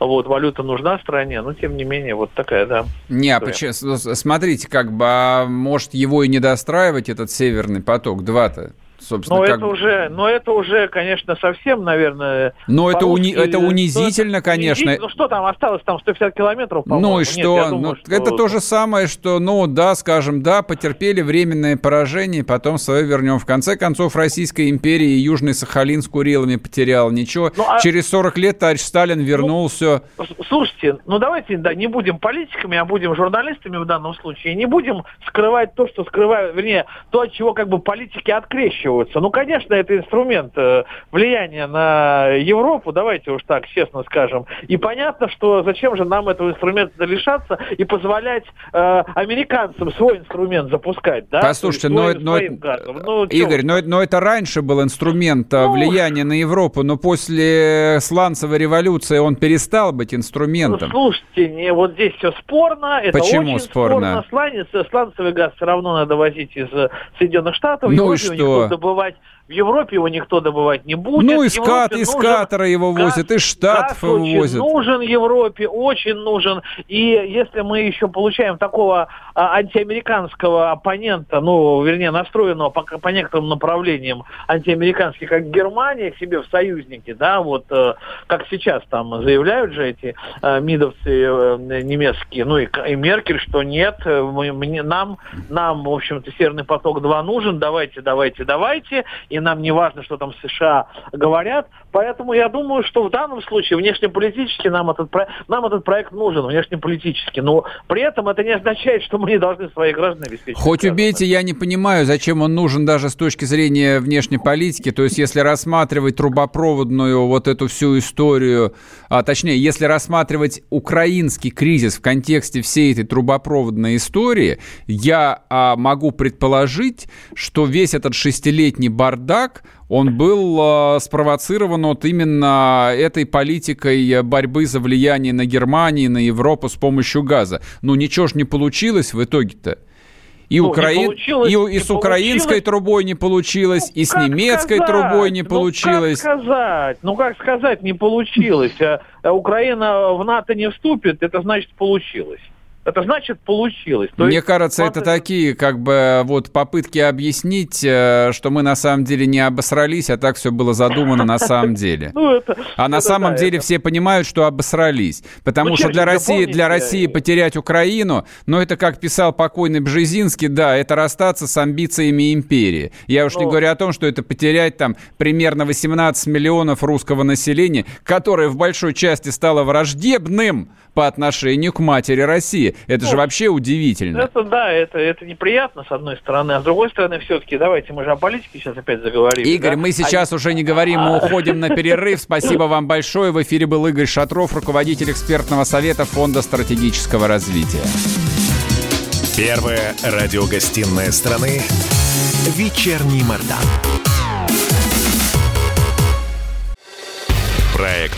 Speaker 8: Вот, валюта нужна стране, но тем не менее, вот такая, да.
Speaker 2: Не, а почему, смотрите, как бы, а может его и не достраивать, этот Северный поток-2-то?
Speaker 8: Собственно. Но как... это уже, но это уже, конечно, совсем, наверное.
Speaker 2: Но это, уни... это унизительно, конечно.
Speaker 8: Ну что там осталось, там 150 километров, по-моему.
Speaker 2: Ну и что? Нет, думаю, ну, что... Это то же самое, что, ну да, скажем, да, потерпели временное поражение, потом свое вернем. В конце концов, Российская империя и Южный Сахалин с Курилами потерял. Ничего, ну, а... через 40 лет товарищ Сталин вернул ну,
Speaker 8: Слушайте, ну давайте да, не будем политиками, а будем журналистами в данном случае. Не будем скрывать то, что скрывают, вернее, то, от чего как бы политики открещивают вкладываются. Ну, конечно, это инструмент э, влияния на Европу, давайте уж так честно скажем. И понятно, что зачем же нам этого инструмента лишаться и позволять э, американцам свой инструмент запускать, да?
Speaker 2: Послушайте, но, но, ну, Игорь, но, но это раньше был инструмент э, ну, влияния на Европу, но после сланцевой революции он перестал быть инструментом.
Speaker 8: Ну, слушайте, не, вот здесь все спорно. Это
Speaker 2: Почему
Speaker 8: очень
Speaker 2: спорно?
Speaker 8: спорно. Сланец, сланцевый газ все равно надо возить из Соединенных Штатов.
Speaker 2: Ну и что?
Speaker 8: Добывать в Европе его никто добывать не будет.
Speaker 2: Ну, из, Кат, из Катара его возят, из Штатов его возят.
Speaker 8: нужен Европе, очень нужен. И если мы еще получаем такого а, антиамериканского оппонента, ну, вернее, настроенного по, по некоторым направлениям антиамериканских, как Германия, к себе в союзники, да, вот э, как сейчас там заявляют же эти э, мидовцы э, немецкие, ну и, и Меркель, что нет, э, мы, мне, нам, нам, в общем-то, Северный поток-2 нужен, давайте, давайте, давайте, и и нам не важно, что там США говорят. Поэтому я думаю, что в данном случае внешнеполитически нам этот, нам этот проект нужен, внешнеполитически. Но при этом это не означает, что мы не должны своих граждан обеспечить.
Speaker 2: Хоть убейте, я не понимаю, зачем он нужен даже с точки зрения внешней политики. То есть если рассматривать трубопроводную вот эту всю историю, а точнее, если рассматривать украинский кризис в контексте всей этой трубопроводной истории, я а, могу предположить, что весь этот шестилетний бардак, он был э, спровоцирован вот именно этой политикой борьбы за влияние на Германию, на Европу с помощью газа. Ну, ничего ж не получилось в итоге-то. И, ну, Украин... и, и с украинской трубой не получилось, ну, и с немецкой сказать? трубой не получилось.
Speaker 8: Ну, как сказать? Ну, как сказать, не получилось. А, а Украина в НАТО не вступит, это значит получилось. Это значит получилось.
Speaker 2: То Мне есть, кажется, это такие как бы вот попытки объяснить, э, что мы на самом деле не обосрались, а так все было задумано на самом деле. Ну, а на самом деле все понимают, что обосрались. Потому ну, что для России, для России потерять Украину, ну это как писал покойный Бжезинский, да, это расстаться с амбициями империи. Я уж не говорю о том, что это потерять там примерно 18 миллионов русского населения, которое в большой части стало враждебным по отношению к матери России. Это ну, же вообще удивительно.
Speaker 8: Это да, это, это неприятно, с одной стороны. А с другой стороны, все-таки, давайте, мы же о политике сейчас опять заговорим.
Speaker 2: Игорь, да? мы сейчас а... уже не говорим, мы уходим на перерыв. Спасибо вам большое. В эфире был Игорь Шатров, руководитель экспертного совета Фонда стратегического развития.
Speaker 7: Первая радиогостинная страны «Вечерний Мордан». Проект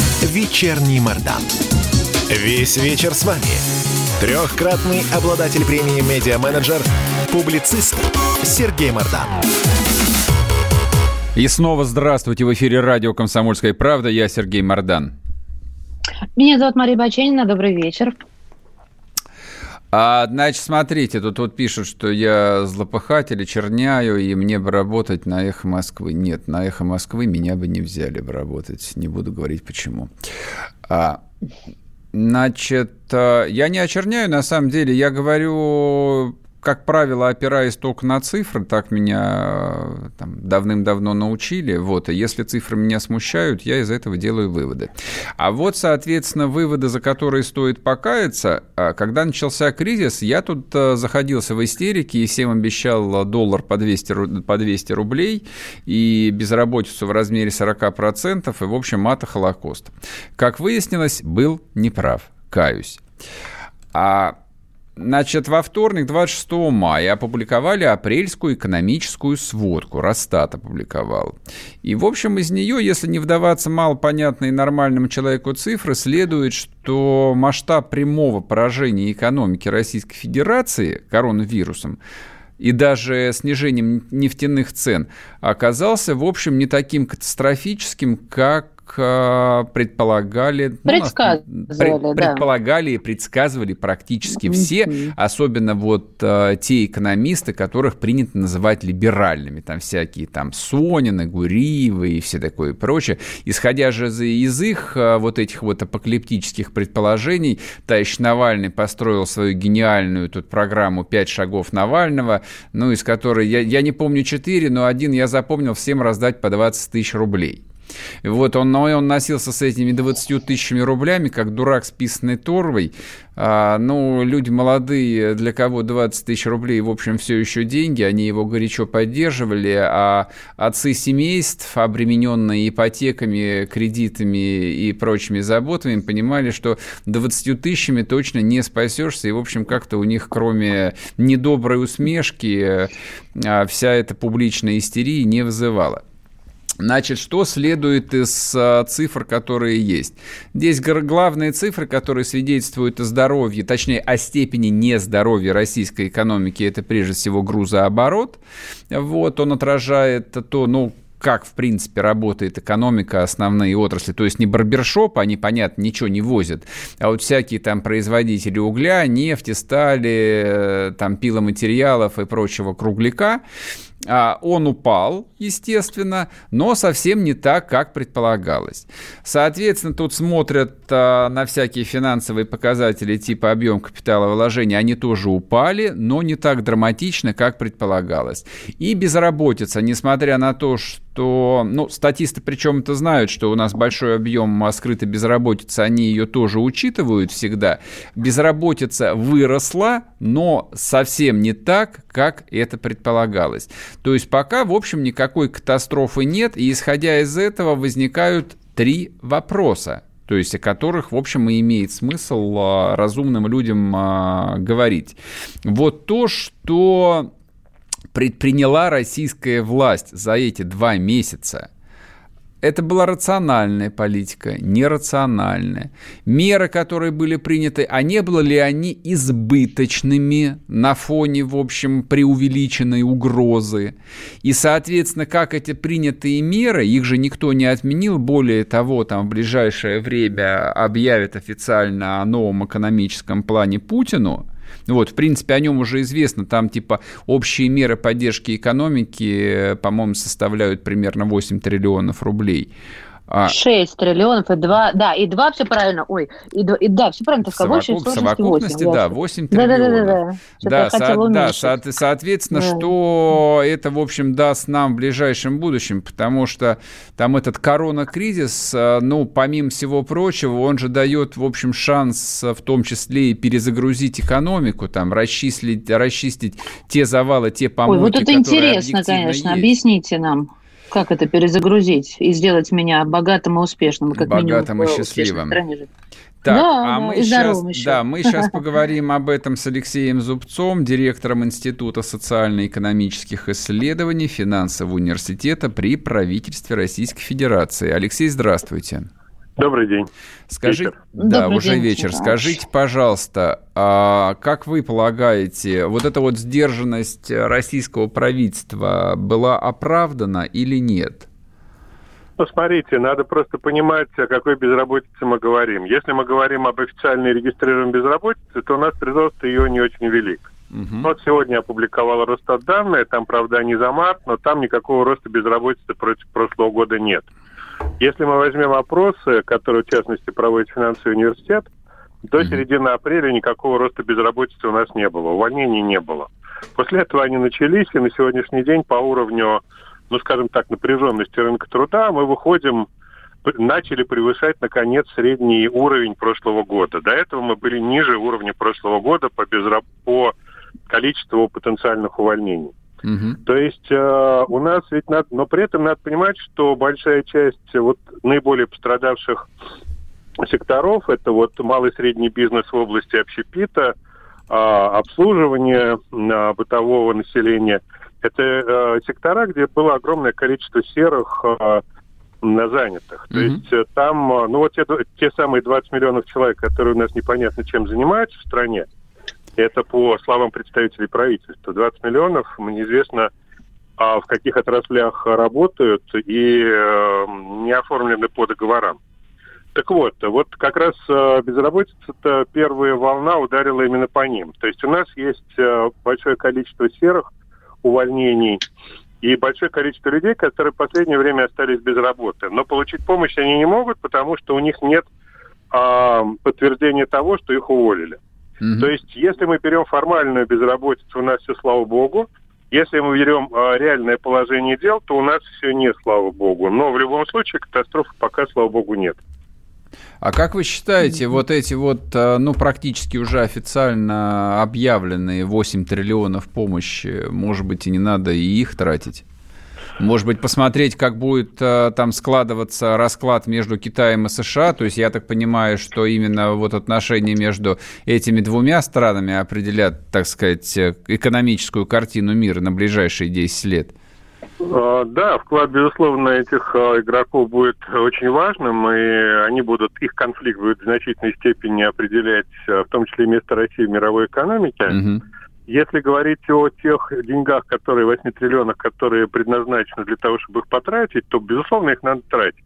Speaker 7: «Вечерний Мордан». Весь вечер с вами. Трехкратный обладатель премии «Медиа-менеджер», публицист Сергей Мардан.
Speaker 2: И снова здравствуйте. В эфире радио «Комсомольская правда». Я Сергей Мардан.
Speaker 3: Меня зовут Мария Баченина. Добрый вечер.
Speaker 2: А, значит, смотрите, тут вот пишут, что я злопыхатель, черняю, и мне бы работать на «Эхо Москвы». Нет, на «Эхо Москвы» меня бы не взяли бы работать. Не буду говорить, почему. А, Значит, э, я не очерняю, на самом деле, я говорю как правило, опираясь только на цифры, так меня э, там, давным-давно научили. Вот, и если цифры меня смущают, я из этого делаю выводы. А вот, соответственно, выводы, за которые стоит покаяться, а, когда начался кризис, я тут э, заходился в истерике и всем обещал доллар по 200, по 200 рублей и безработицу в размере 40%, и, в общем, мата Холокост. Как выяснилось, был неправ, каюсь. А Значит, во вторник, 26 мая, опубликовали апрельскую экономическую сводку. Росстат опубликовал. И, в общем, из нее, если не вдаваться малопонятные нормальному человеку цифры, следует, что масштаб прямого поражения экономики Российской Федерации коронавирусом и даже снижением нефтяных цен оказался, в общем, не таким катастрофическим, как предполагали...
Speaker 3: Предсказывали,
Speaker 2: ну, предполагали и предсказывали практически все, особенно вот э, те экономисты, которых принято называть либеральными, там всякие там Сонины, Гуриевы и все такое прочее. Исходя же из их э, вот этих вот апокалиптических предположений, товарищ Навальный построил свою гениальную тут программу «Пять шагов Навального», ну, из которой, я, я не помню четыре, но один я запомнил всем раздать по 20 тысяч рублей. Вот он, он носился с этими 20 тысячами рублями, как дурак с писаной торвой. А, ну, люди молодые, для кого 20 тысяч рублей, в общем, все еще деньги, они его горячо поддерживали, а отцы семейств, обремененные ипотеками, кредитами и прочими заботами, понимали, что 20 тысячами точно не спасешься, и, в общем, как-то у них, кроме недоброй усмешки, а, вся эта публичная истерия не вызывала. Значит, что следует из а, цифр, которые есть? Здесь главные цифры, которые свидетельствуют о здоровье, точнее, о степени нездоровья российской экономики, это прежде всего грузооборот. Вот, он отражает то, ну, как, в принципе, работает экономика, основные отрасли. То есть не барбершоп, они, понятно, ничего не возят, а вот всякие там производители угля, нефти, стали, э, там пиломатериалов и прочего кругляка, а, он упал, естественно, но совсем не так, как предполагалось. Соответственно, тут смотрят а, на всякие финансовые показатели типа объем капитала вложения, они тоже упали, но не так драматично, как предполагалось. И безработица, несмотря на то, что, ну, статисты причем это знают, что у нас большой объем скрытой безработицы, они ее тоже учитывают всегда. Безработица выросла, но совсем не так, как это предполагалось. То есть пока, в общем, никакой катастрофы нет, и исходя из этого возникают три вопроса то есть о которых, в общем, и имеет смысл а, разумным людям а, говорить. Вот то, что предприняла российская власть за эти два месяца – это была рациональная политика, нерациональная. Меры, которые были приняты, а не были ли они избыточными на фоне, в общем, преувеличенной угрозы? И, соответственно, как эти принятые меры, их же никто не отменил, более того, там в ближайшее время объявят официально о новом экономическом плане Путину, вот, в принципе, о нем уже известно. Там, типа, общие меры поддержки экономики, по-моему, составляют примерно 8 триллионов рублей.
Speaker 3: 6 а. триллионов и 2, да, и 2, все правильно, ой, и, и да, все правильно, ты сказал,
Speaker 2: в совокупности, 8, да, 8 триллионов. Да, да, да, да. Да, да, со, соответственно, да. что это, в общем, даст нам в ближайшем будущем, потому что там этот корона-кризис, э, ну, помимо всего прочего, он же дает, в общем, шанс в том числе и перезагрузить экономику, там, расчислить, расчистить те завалы, те помойки, Ой, вот
Speaker 3: это интересно, конечно, есть. объясните нам как это перезагрузить и сделать меня богатым и успешным, как
Speaker 2: богатым минимум, и счастливым. Так, да, а мы сейчас, еще. да, мы сейчас поговорим об этом с Алексеем Зубцом, директором Института социально-экономических исследований Финансового университета при правительстве Российской Федерации. Алексей, здравствуйте.
Speaker 9: Добрый день.
Speaker 2: Скажите, вечер. да, Добрый уже день, вечер. Да. Скажите, пожалуйста, а как вы полагаете, вот эта вот сдержанность российского правительства была оправдана или нет?
Speaker 9: Ну, смотрите, надо просто понимать, о какой безработице мы говорим. Если мы говорим об официальной регистрируемой безработице, то у нас прирост ее не очень велик. Угу. Вот сегодня опубликовала Росстат данные, там, правда, не за март, но там никакого роста безработицы против прошлого года нет. Если мы возьмем опросы, которые, в частности, проводит финансовый университет, до середины апреля никакого роста безработицы у нас не было, увольнений не было. После этого они начались, и на сегодняшний день по уровню, ну, скажем так, напряженности рынка труда мы выходим, начали превышать, наконец, средний уровень прошлого года. До этого мы были ниже уровня прошлого года по, безраб... по количеству потенциальных увольнений. Угу. То есть э, у нас ведь надо, но при этом надо понимать, что большая часть вот наиболее пострадавших секторов это вот малый и средний бизнес в области общепита, э, обслуживания э, бытового населения. Это э, сектора, где было огромное количество серых э, на занятых. То mm есть э, там, э, ну вот те, те самые 20 миллионов человек, которые у нас непонятно чем занимаются в стране, это по словам представителей правительства. 20 миллионов, неизвестно, а в каких отраслях работают и э, не оформлены по договорам. Так вот, вот как раз э, безработица-то первая волна ударила именно по ним. То есть у нас есть э, большое количество серых увольнений и большое количество людей, которые в последнее время остались без работы. Но получить помощь они не могут, потому что у них нет э, подтверждения того, что их уволили. Угу. То есть, если мы берем формальную безработицу, у нас все, слава богу. Если мы берем э, реальное положение дел, то у нас все не, слава богу. Но в любом случае катастрофы пока, слава богу, нет.
Speaker 2: А как вы считаете, вот эти вот, а, ну, практически уже официально объявленные 8 триллионов помощи, может быть, и не надо и их тратить? Может быть, посмотреть, как будет э, там складываться расклад между Китаем и США. То есть я так понимаю, что именно вот отношения между этими двумя странами определят, так сказать, э, экономическую картину мира на ближайшие 10 лет.
Speaker 9: А, да, вклад, безусловно, этих игроков будет очень важным, и они будут, их конфликт будет в значительной степени определять, в том числе место России в мировой экономике. Угу. Если говорить о тех деньгах, которые, 8 триллионах, которые предназначены для того, чтобы их потратить, то, безусловно, их надо тратить.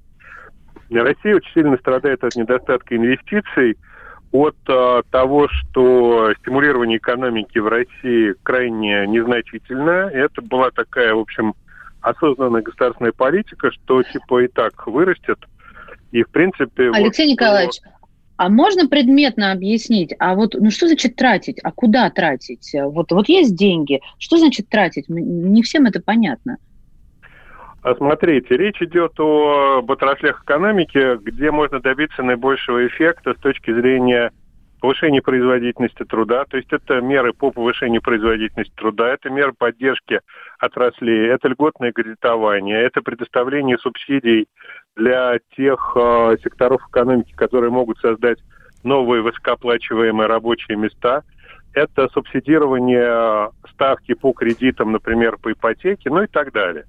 Speaker 9: Россия очень сильно страдает от недостатка инвестиций, от а, того, что стимулирование экономики в России крайне незначительное. Это была такая, в общем, осознанная государственная политика, что типа и так вырастет. И в принципе...
Speaker 3: Алексей вот, Николаевич, а можно предметно объяснить, а вот ну что значит тратить, а куда тратить? Вот, вот есть деньги, что значит тратить? Не всем это понятно.
Speaker 9: А смотрите, речь идет о отраслях экономики, где можно добиться наибольшего эффекта с точки зрения повышения производительности труда. То есть это меры по повышению производительности труда, это меры поддержки отраслей, это льготное кредитование, это предоставление субсидий для тех э, секторов экономики, которые могут создать новые высокооплачиваемые рабочие места. Это субсидирование ставки по кредитам, например, по ипотеке, ну и так далее.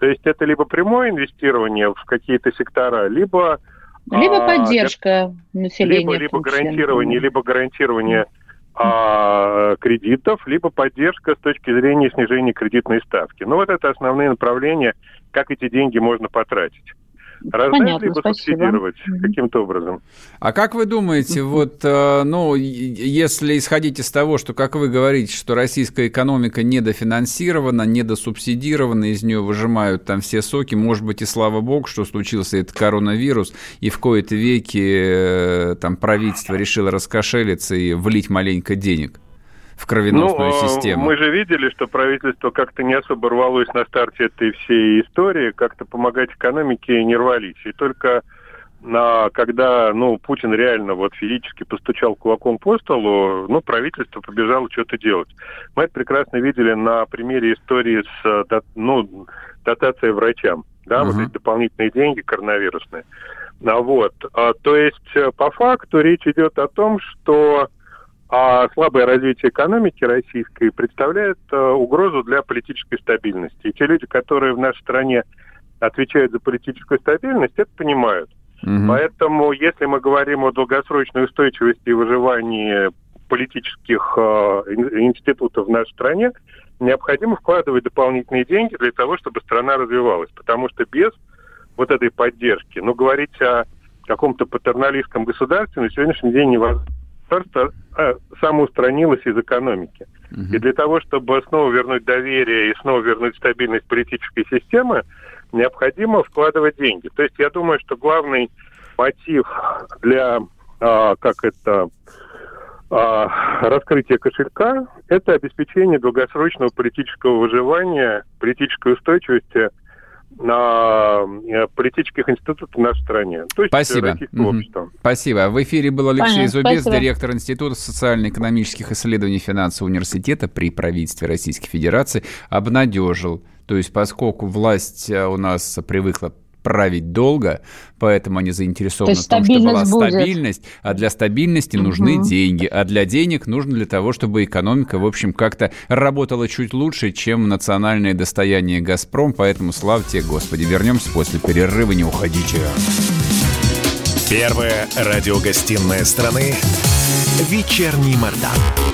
Speaker 9: То есть это либо прямое инвестирование в какие-то сектора, либо
Speaker 3: либо а, поддержка это, населения.
Speaker 9: Либо, либо гарантирование, либо гарантирование а, кредитов, либо поддержка с точки зрения снижения кредитной ставки. Ну вот это основные направления, как эти деньги можно потратить. Раздать Понятно, либо спасибо. субсидировать каким-то образом.
Speaker 2: А как вы думаете, вот, э, ну, если исходить из того, что, как вы говорите, что российская экономика недофинансирована, недосубсидирована, из нее выжимают там все соки, может быть, и слава богу, что случился этот коронавирус, и в кои-то веки э, там правительство решило раскошелиться и влить маленько денег? В кровеносную ну, систему.
Speaker 9: Мы же видели, что правительство как-то не особо рвалось на старте этой всей истории, как-то помогать экономике не рвались. И только на, когда ну, Путин реально вот физически постучал кулаком по столу, ну, правительство побежало что-то делать. Мы это прекрасно видели на примере истории с ну, дотацией врачам. Да, uh-huh. вот эти дополнительные деньги коронавирусные. А вот, а, то есть э, по факту речь идет о том, что а слабое развитие экономики российской представляет э, угрозу для политической стабильности. И те люди, которые в нашей стране отвечают за политическую стабильность, это понимают. Угу. Поэтому, если мы говорим о долгосрочной устойчивости и выживании политических э, институтов в нашей стране, необходимо вкладывать дополнительные деньги для того, чтобы страна развивалась. Потому что без вот этой поддержки, ну, говорить о каком-то патерналистском государстве на сегодняшний день невозможно государство а, самоустранилось из экономики. Угу. И для того, чтобы снова вернуть доверие и снова вернуть стабильность политической системы, необходимо вкладывать деньги. То есть я думаю, что главный мотив для, а, как это, а, раскрытия кошелька – это обеспечение долгосрочного политического выживания, политической устойчивости – политических институтах в нашей стране.
Speaker 2: То есть Спасибо. Угу. Спасибо. В эфире был Алексей Понятно. Зубец, Спасибо. директор Института социально-экономических исследований финансового университета при правительстве Российской Федерации, обнадежил. То есть поскольку власть э, у нас привыкла править долго, поэтому они заинтересованы в том, чтобы была будет. стабильность, а для стабильности угу. нужны деньги, а для денег нужно для того, чтобы экономика, в общем, как-то работала чуть лучше, чем национальное достояние «Газпром», поэтому славьте Господи. Вернемся после перерыва, не уходите.
Speaker 7: Первая радиогостинная страны «Вечерний Мордан».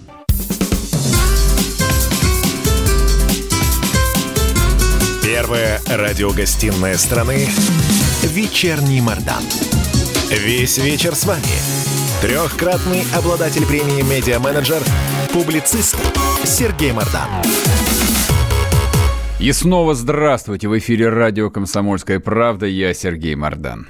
Speaker 7: Первая радиогостинная страны «Вечерний Мордан». Весь вечер с вами. Трехкратный обладатель премии «Медиа-менеджер», публицист Сергей Мордан.
Speaker 2: И снова здравствуйте. В эфире радио «Комсомольская правда». Я Сергей Мордан.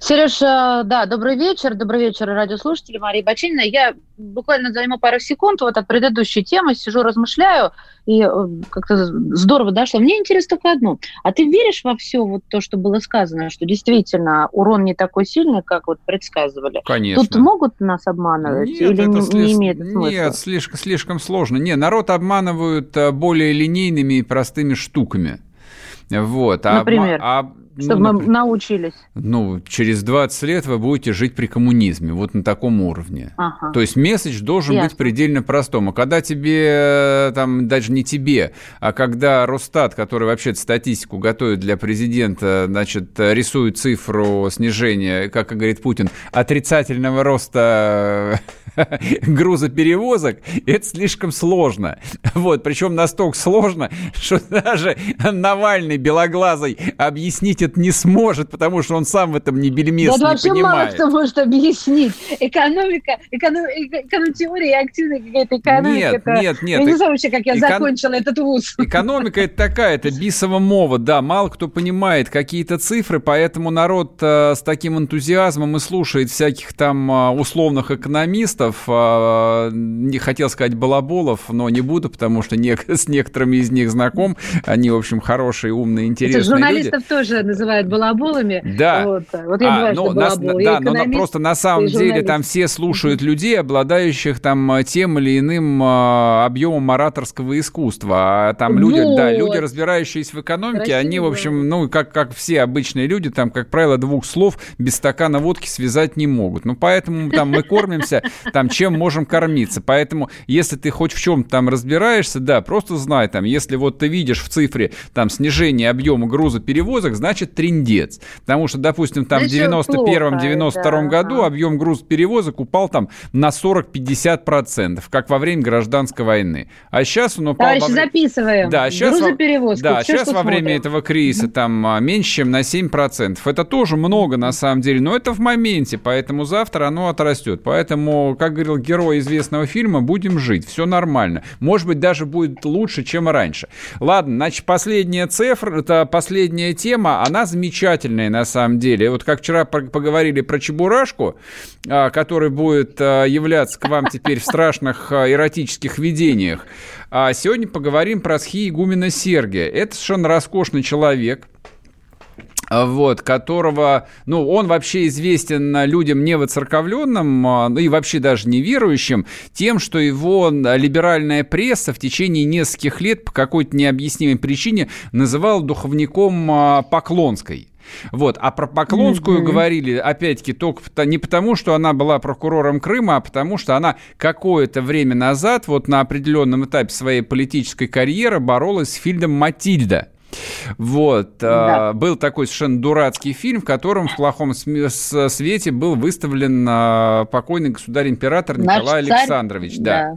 Speaker 3: Сереж, да, добрый вечер. Добрый вечер, радиослушатели. Мария Бачинина. Я буквально займу пару секунд вот от предыдущей темы, сижу, размышляю, и э, как-то здорово дошло. Мне интересно только одно. А ты веришь во все вот то, что было сказано, что действительно урон не такой сильный, как вот предсказывали?
Speaker 2: Конечно.
Speaker 3: Тут могут нас обманывать
Speaker 2: Нет,
Speaker 3: или не,
Speaker 2: слиш-
Speaker 3: не имеет смысла?
Speaker 2: Нет, слишком, слишком сложно. Не, народ обманывают э, более линейными и простыми штуками. Вот. а
Speaker 3: Например?
Speaker 2: а, ну,
Speaker 3: Чтобы мы
Speaker 2: например,
Speaker 3: научились.
Speaker 2: ну, через 20 лет вы будете жить при коммунизме, вот на таком уровне.
Speaker 3: Ага.
Speaker 2: То есть месседж должен
Speaker 3: Ясно.
Speaker 2: быть предельно простым. А когда тебе, э, там, даже не тебе, а когда Росстат, который вообще статистику готовит для президента, значит, рисует цифру снижения, как говорит Путин, отрицательного роста грузоперевозок, это слишком сложно. Вот, причем настолько сложно, что даже Навальный белоглазый объяснить это не сможет, потому что он сам в этом не бельмес
Speaker 3: Да
Speaker 2: не
Speaker 3: вообще мало
Speaker 2: понимает.
Speaker 3: кто может объяснить. Экономика, эконом, эко- эконом-теория и активная какая-то экономика.
Speaker 2: Нет,
Speaker 3: это...
Speaker 2: нет, нет.
Speaker 3: Я не знаю вообще, как я
Speaker 2: экон-
Speaker 3: закончила этот вуз.
Speaker 2: Экономика это такая, это бисова мова, да, мало кто понимает какие-то цифры, поэтому народ э, с таким энтузиазмом и слушает всяких там э, условных экономистов, э, не хотел сказать балаболов, но не буду, потому что не- с некоторыми из них знаком, они, в общем, хорошие, умные,
Speaker 3: Этих
Speaker 2: интересные люди.
Speaker 3: журналистов тоже называют балаболами.
Speaker 2: Да.
Speaker 3: Вот, вот я
Speaker 2: А,
Speaker 3: думаю,
Speaker 2: ну, нас-
Speaker 3: балабол.
Speaker 2: да, но просто на самом деле там все слушают людей, обладающих там э, тем или иным э, объемом ораторского искусства. А там люди, да,
Speaker 3: Вот.
Speaker 2: люди, разбирающиеся в экономике, они, в
Speaker 3: Красиво.
Speaker 2: общем, ну, как, как все обычные люди, там, как правило, двух слов без стакана водки связать не могут. Ну, поэтому там мы кормимся, там, чем можем кормиться. Поэтому, если ты хоть в чем там разбираешься, да, просто знай, там, если вот ты видишь в цифре там снижение объема грузоперевозок, значит, трендец. Потому что, допустим, там в
Speaker 3: Значит,
Speaker 2: 91-92
Speaker 3: плохо,
Speaker 2: году
Speaker 3: да.
Speaker 2: объем грузоперевозок упал там на 40-50%, как во время гражданской войны. А сейчас он упал...
Speaker 3: Товарищи,
Speaker 2: во
Speaker 3: записываем.
Speaker 2: Да, сейчас, во-
Speaker 3: Грузоперевозку.
Speaker 2: да,
Speaker 3: Всё,
Speaker 2: сейчас во время
Speaker 3: смотрим.
Speaker 2: этого кризиса там а, меньше, чем на 7%. Это тоже много на самом деле, но это в моменте, поэтому завтра оно отрастет. Поэтому, как говорил герой известного фильма, будем жить, все нормально. Может быть, даже будет лучше, чем раньше. Ладно, значит, последняя цифра, это последняя тема, она замечательная на самом деле. Вот как вчера поговорили про Чебурашку, а, который будет а, являться к вам теперь в страшных а, эротических видениях, сегодня поговорим про схи игумена Сергия. Это совершенно роскошный человек, вот, которого, ну, он вообще известен а, людям не воцерковленным, а, ну и вообще даже неверующим, тем, что его а, либеральная пресса в течение нескольких лет по какой-то необъяснимой причине называла духовником а, Поклонской. Вот. А про Поклонскую
Speaker 3: Мгм.
Speaker 2: говорили, опять-таки, только не потому, что она была прокурором Крыма, а потому что она какое-то время назад, вот на определенном этапе своей политической карьеры, боролась с фильмом «Матильда». Вот. а, был такой совершенно дурацкий фильм, в котором в плохом свете был выставлен а, покойный государь-император Николай
Speaker 3: царь,
Speaker 2: Александрович. Да.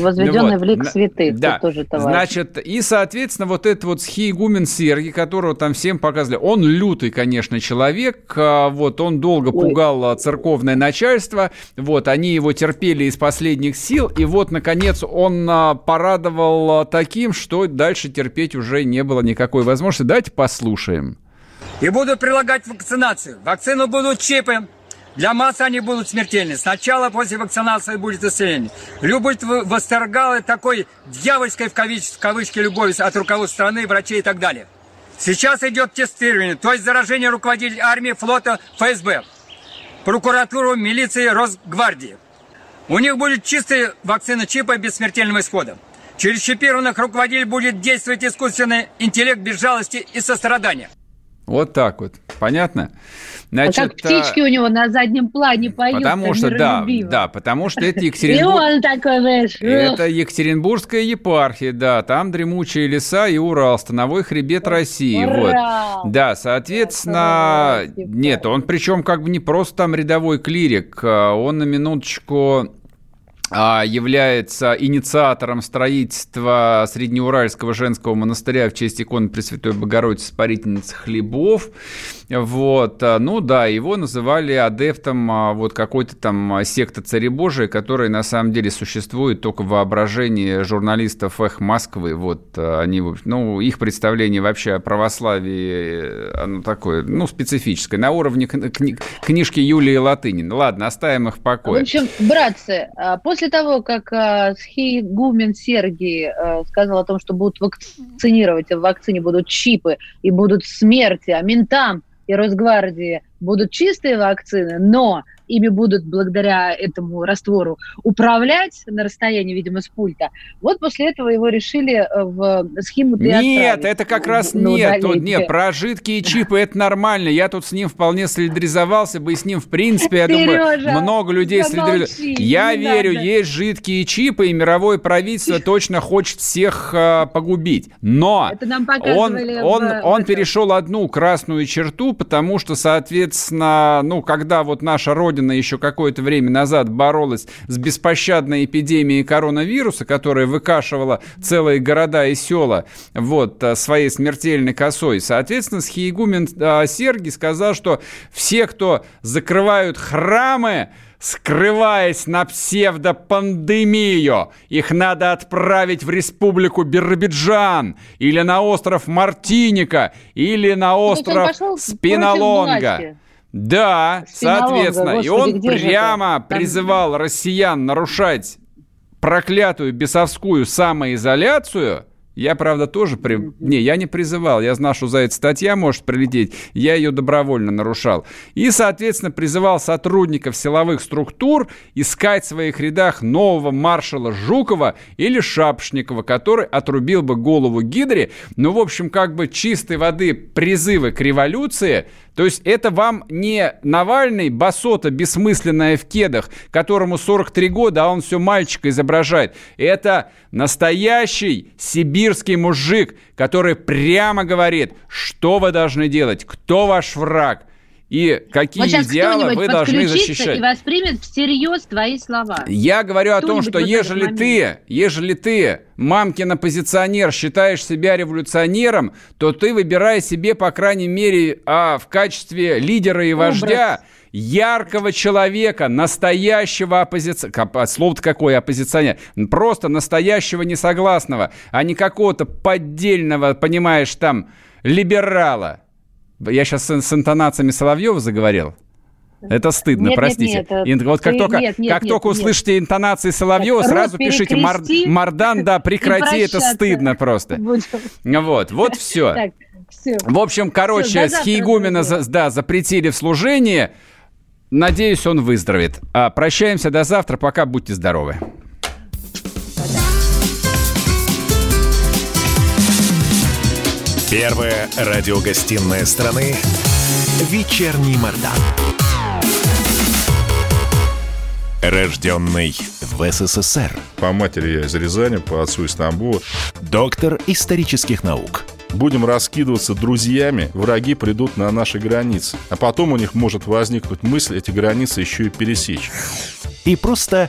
Speaker 3: Возведенный
Speaker 2: Вот.
Speaker 3: в лик святых.
Speaker 2: Да.
Speaker 3: Тоже товарищ.
Speaker 2: Значит, и, соответственно, вот этот вот схиегумен Сергий, которого там всем показывали, он лютый, конечно, человек, а, вот, он долго
Speaker 3: Ой.
Speaker 2: пугал а, церковное начальство, вот, они его терпели из последних сил, и вот, наконец, он а, порадовал а, таким, что дальше терпеть уже не было никакой возможности. Давайте послушаем.
Speaker 10: И будут прилагать вакцинацию. Вакцину будут чипы. Для масс они будут смертельны. Сначала после вакцинации будет исцеление. Любовь восторгала такой дьявольской в кавич- в любовью от руководства страны, врачей и так далее. Сейчас идет тестирование, то есть заражение руководителей армии, флота, ФСБ, прокуратуру, милиции, Росгвардии. У них будет чистая вакцина чипа без смертельного исхода. Через чипированных руководителей будет действовать искусственный интеллект без жалости и сострадания.
Speaker 2: Вот так вот. Понятно?
Speaker 3: А как птички у него на заднем плане поют.
Speaker 2: Потому что, да, да, потому что это Екатеринбург.
Speaker 3: И он такой, знаешь,
Speaker 2: Это Екатеринбургская епархия, да, там дремучие леса и Урал, становой хребет России,
Speaker 3: Урал!
Speaker 2: вот. Да, соответственно, нет, он причем как бы не просто там рядовой клирик, а он на минуточку а, является инициатором строительства Среднеуральского женского монастыря в честь иконы Пресвятой Богородицы Спарительницы Хлебов. Вот, а, ну да, его называли адептом а, вот какой-то там секты Царебожия, которая на самом деле существует только в воображении журналистов «Эх Москвы». Вот они, ну, их представление вообще о православии, оно такое, ну, специфическое, на уровне кни- книжки Юлии Латынин. Ладно, оставим их в покое.
Speaker 3: В общем, братцы, после того, как Схигумен Сергий сказал о том, что будут вакцинировать, в вакцине будут чипы и будут смерти, а ментам и Росгвардии будут чистые вакцины, но ими будут благодаря этому раствору управлять на расстоянии, видимо, с пульта. Вот после этого его решили э, в схему
Speaker 2: Нет, это как раз нет. Тут, нет, про жидкие чипы это нормально. Я тут с ним вполне солидаризовался бы, и с ним, в принципе, я Сережа, думаю, много людей солидаризовались. Я верю, надо. есть жидкие чипы, и мировое правительство точно хочет всех э, погубить. Но он, он, в... он перешел одну красную черту, потому что, соответственно, ну, когда вот наша Родина Родина еще какое-то время назад боролась с беспощадной эпидемией коронавируса, которая выкашивала целые города и села вот, э, своей смертельной косой. Соответственно, схиегумен э, Сергий сказал, что все, кто закрывают храмы, скрываясь на псевдопандемию. Их надо отправить в республику Биробиджан или на остров Мартиника или на остров Спинолонга. Да, соответственно. Господи, и он прямо призывал россиян нарушать проклятую бесовскую самоизоляцию – я, правда, тоже... При... Не, я не призывал. Я знал, что за это статья может прилететь. Я ее добровольно нарушал. И, соответственно, призывал сотрудников силовых структур искать в своих рядах нового маршала Жукова или Шапшникова, который отрубил бы голову Гидре. Ну, в общем, как бы чистой воды призывы к революции – то есть это вам не Навальный, басота бессмысленная в кедах, которому 43 года, а он все мальчика изображает. Это настоящий сибирский мужик, который прямо говорит, что вы должны делать, кто ваш враг – и какие вот идеалы вы должны защищать.
Speaker 3: и воспримет всерьез твои слова.
Speaker 2: Я говорю о том, что ежели ты, ежели ты, мамкин оппозиционер, считаешь себя революционером, то ты выбирай себе, по крайней мере, а, в качестве лидера и вождя Образ яркого человека, настоящего оппозиционера, слово-то какое оппозиционер, просто настоящего несогласного, а не какого-то поддельного, понимаешь, там, либерала. Я сейчас с, с интонациями Соловьева заговорил. Это стыдно, нет, простите. Нет, нет, вот как только, нет, нет, как нет, только нет, услышите интонации Соловьева, так, сразу пишите Мар, Мардан, да, прекрати, это стыдно просто. Вот, вот все. Так, все. В общем, короче, все, Схиегумена за, да, запретили в служении. Надеюсь, он выздоровеет. А, прощаемся до завтра. Пока будьте здоровы.
Speaker 7: Первая радиогостинная страны «Вечерний Мордан». Рожденный в СССР.
Speaker 11: По матери я из Рязани, по отцу из Стамбула.
Speaker 7: Доктор исторических наук.
Speaker 11: Будем раскидываться друзьями, враги придут на наши границы. А потом у них может возникнуть мысль эти границы еще и пересечь.
Speaker 7: И просто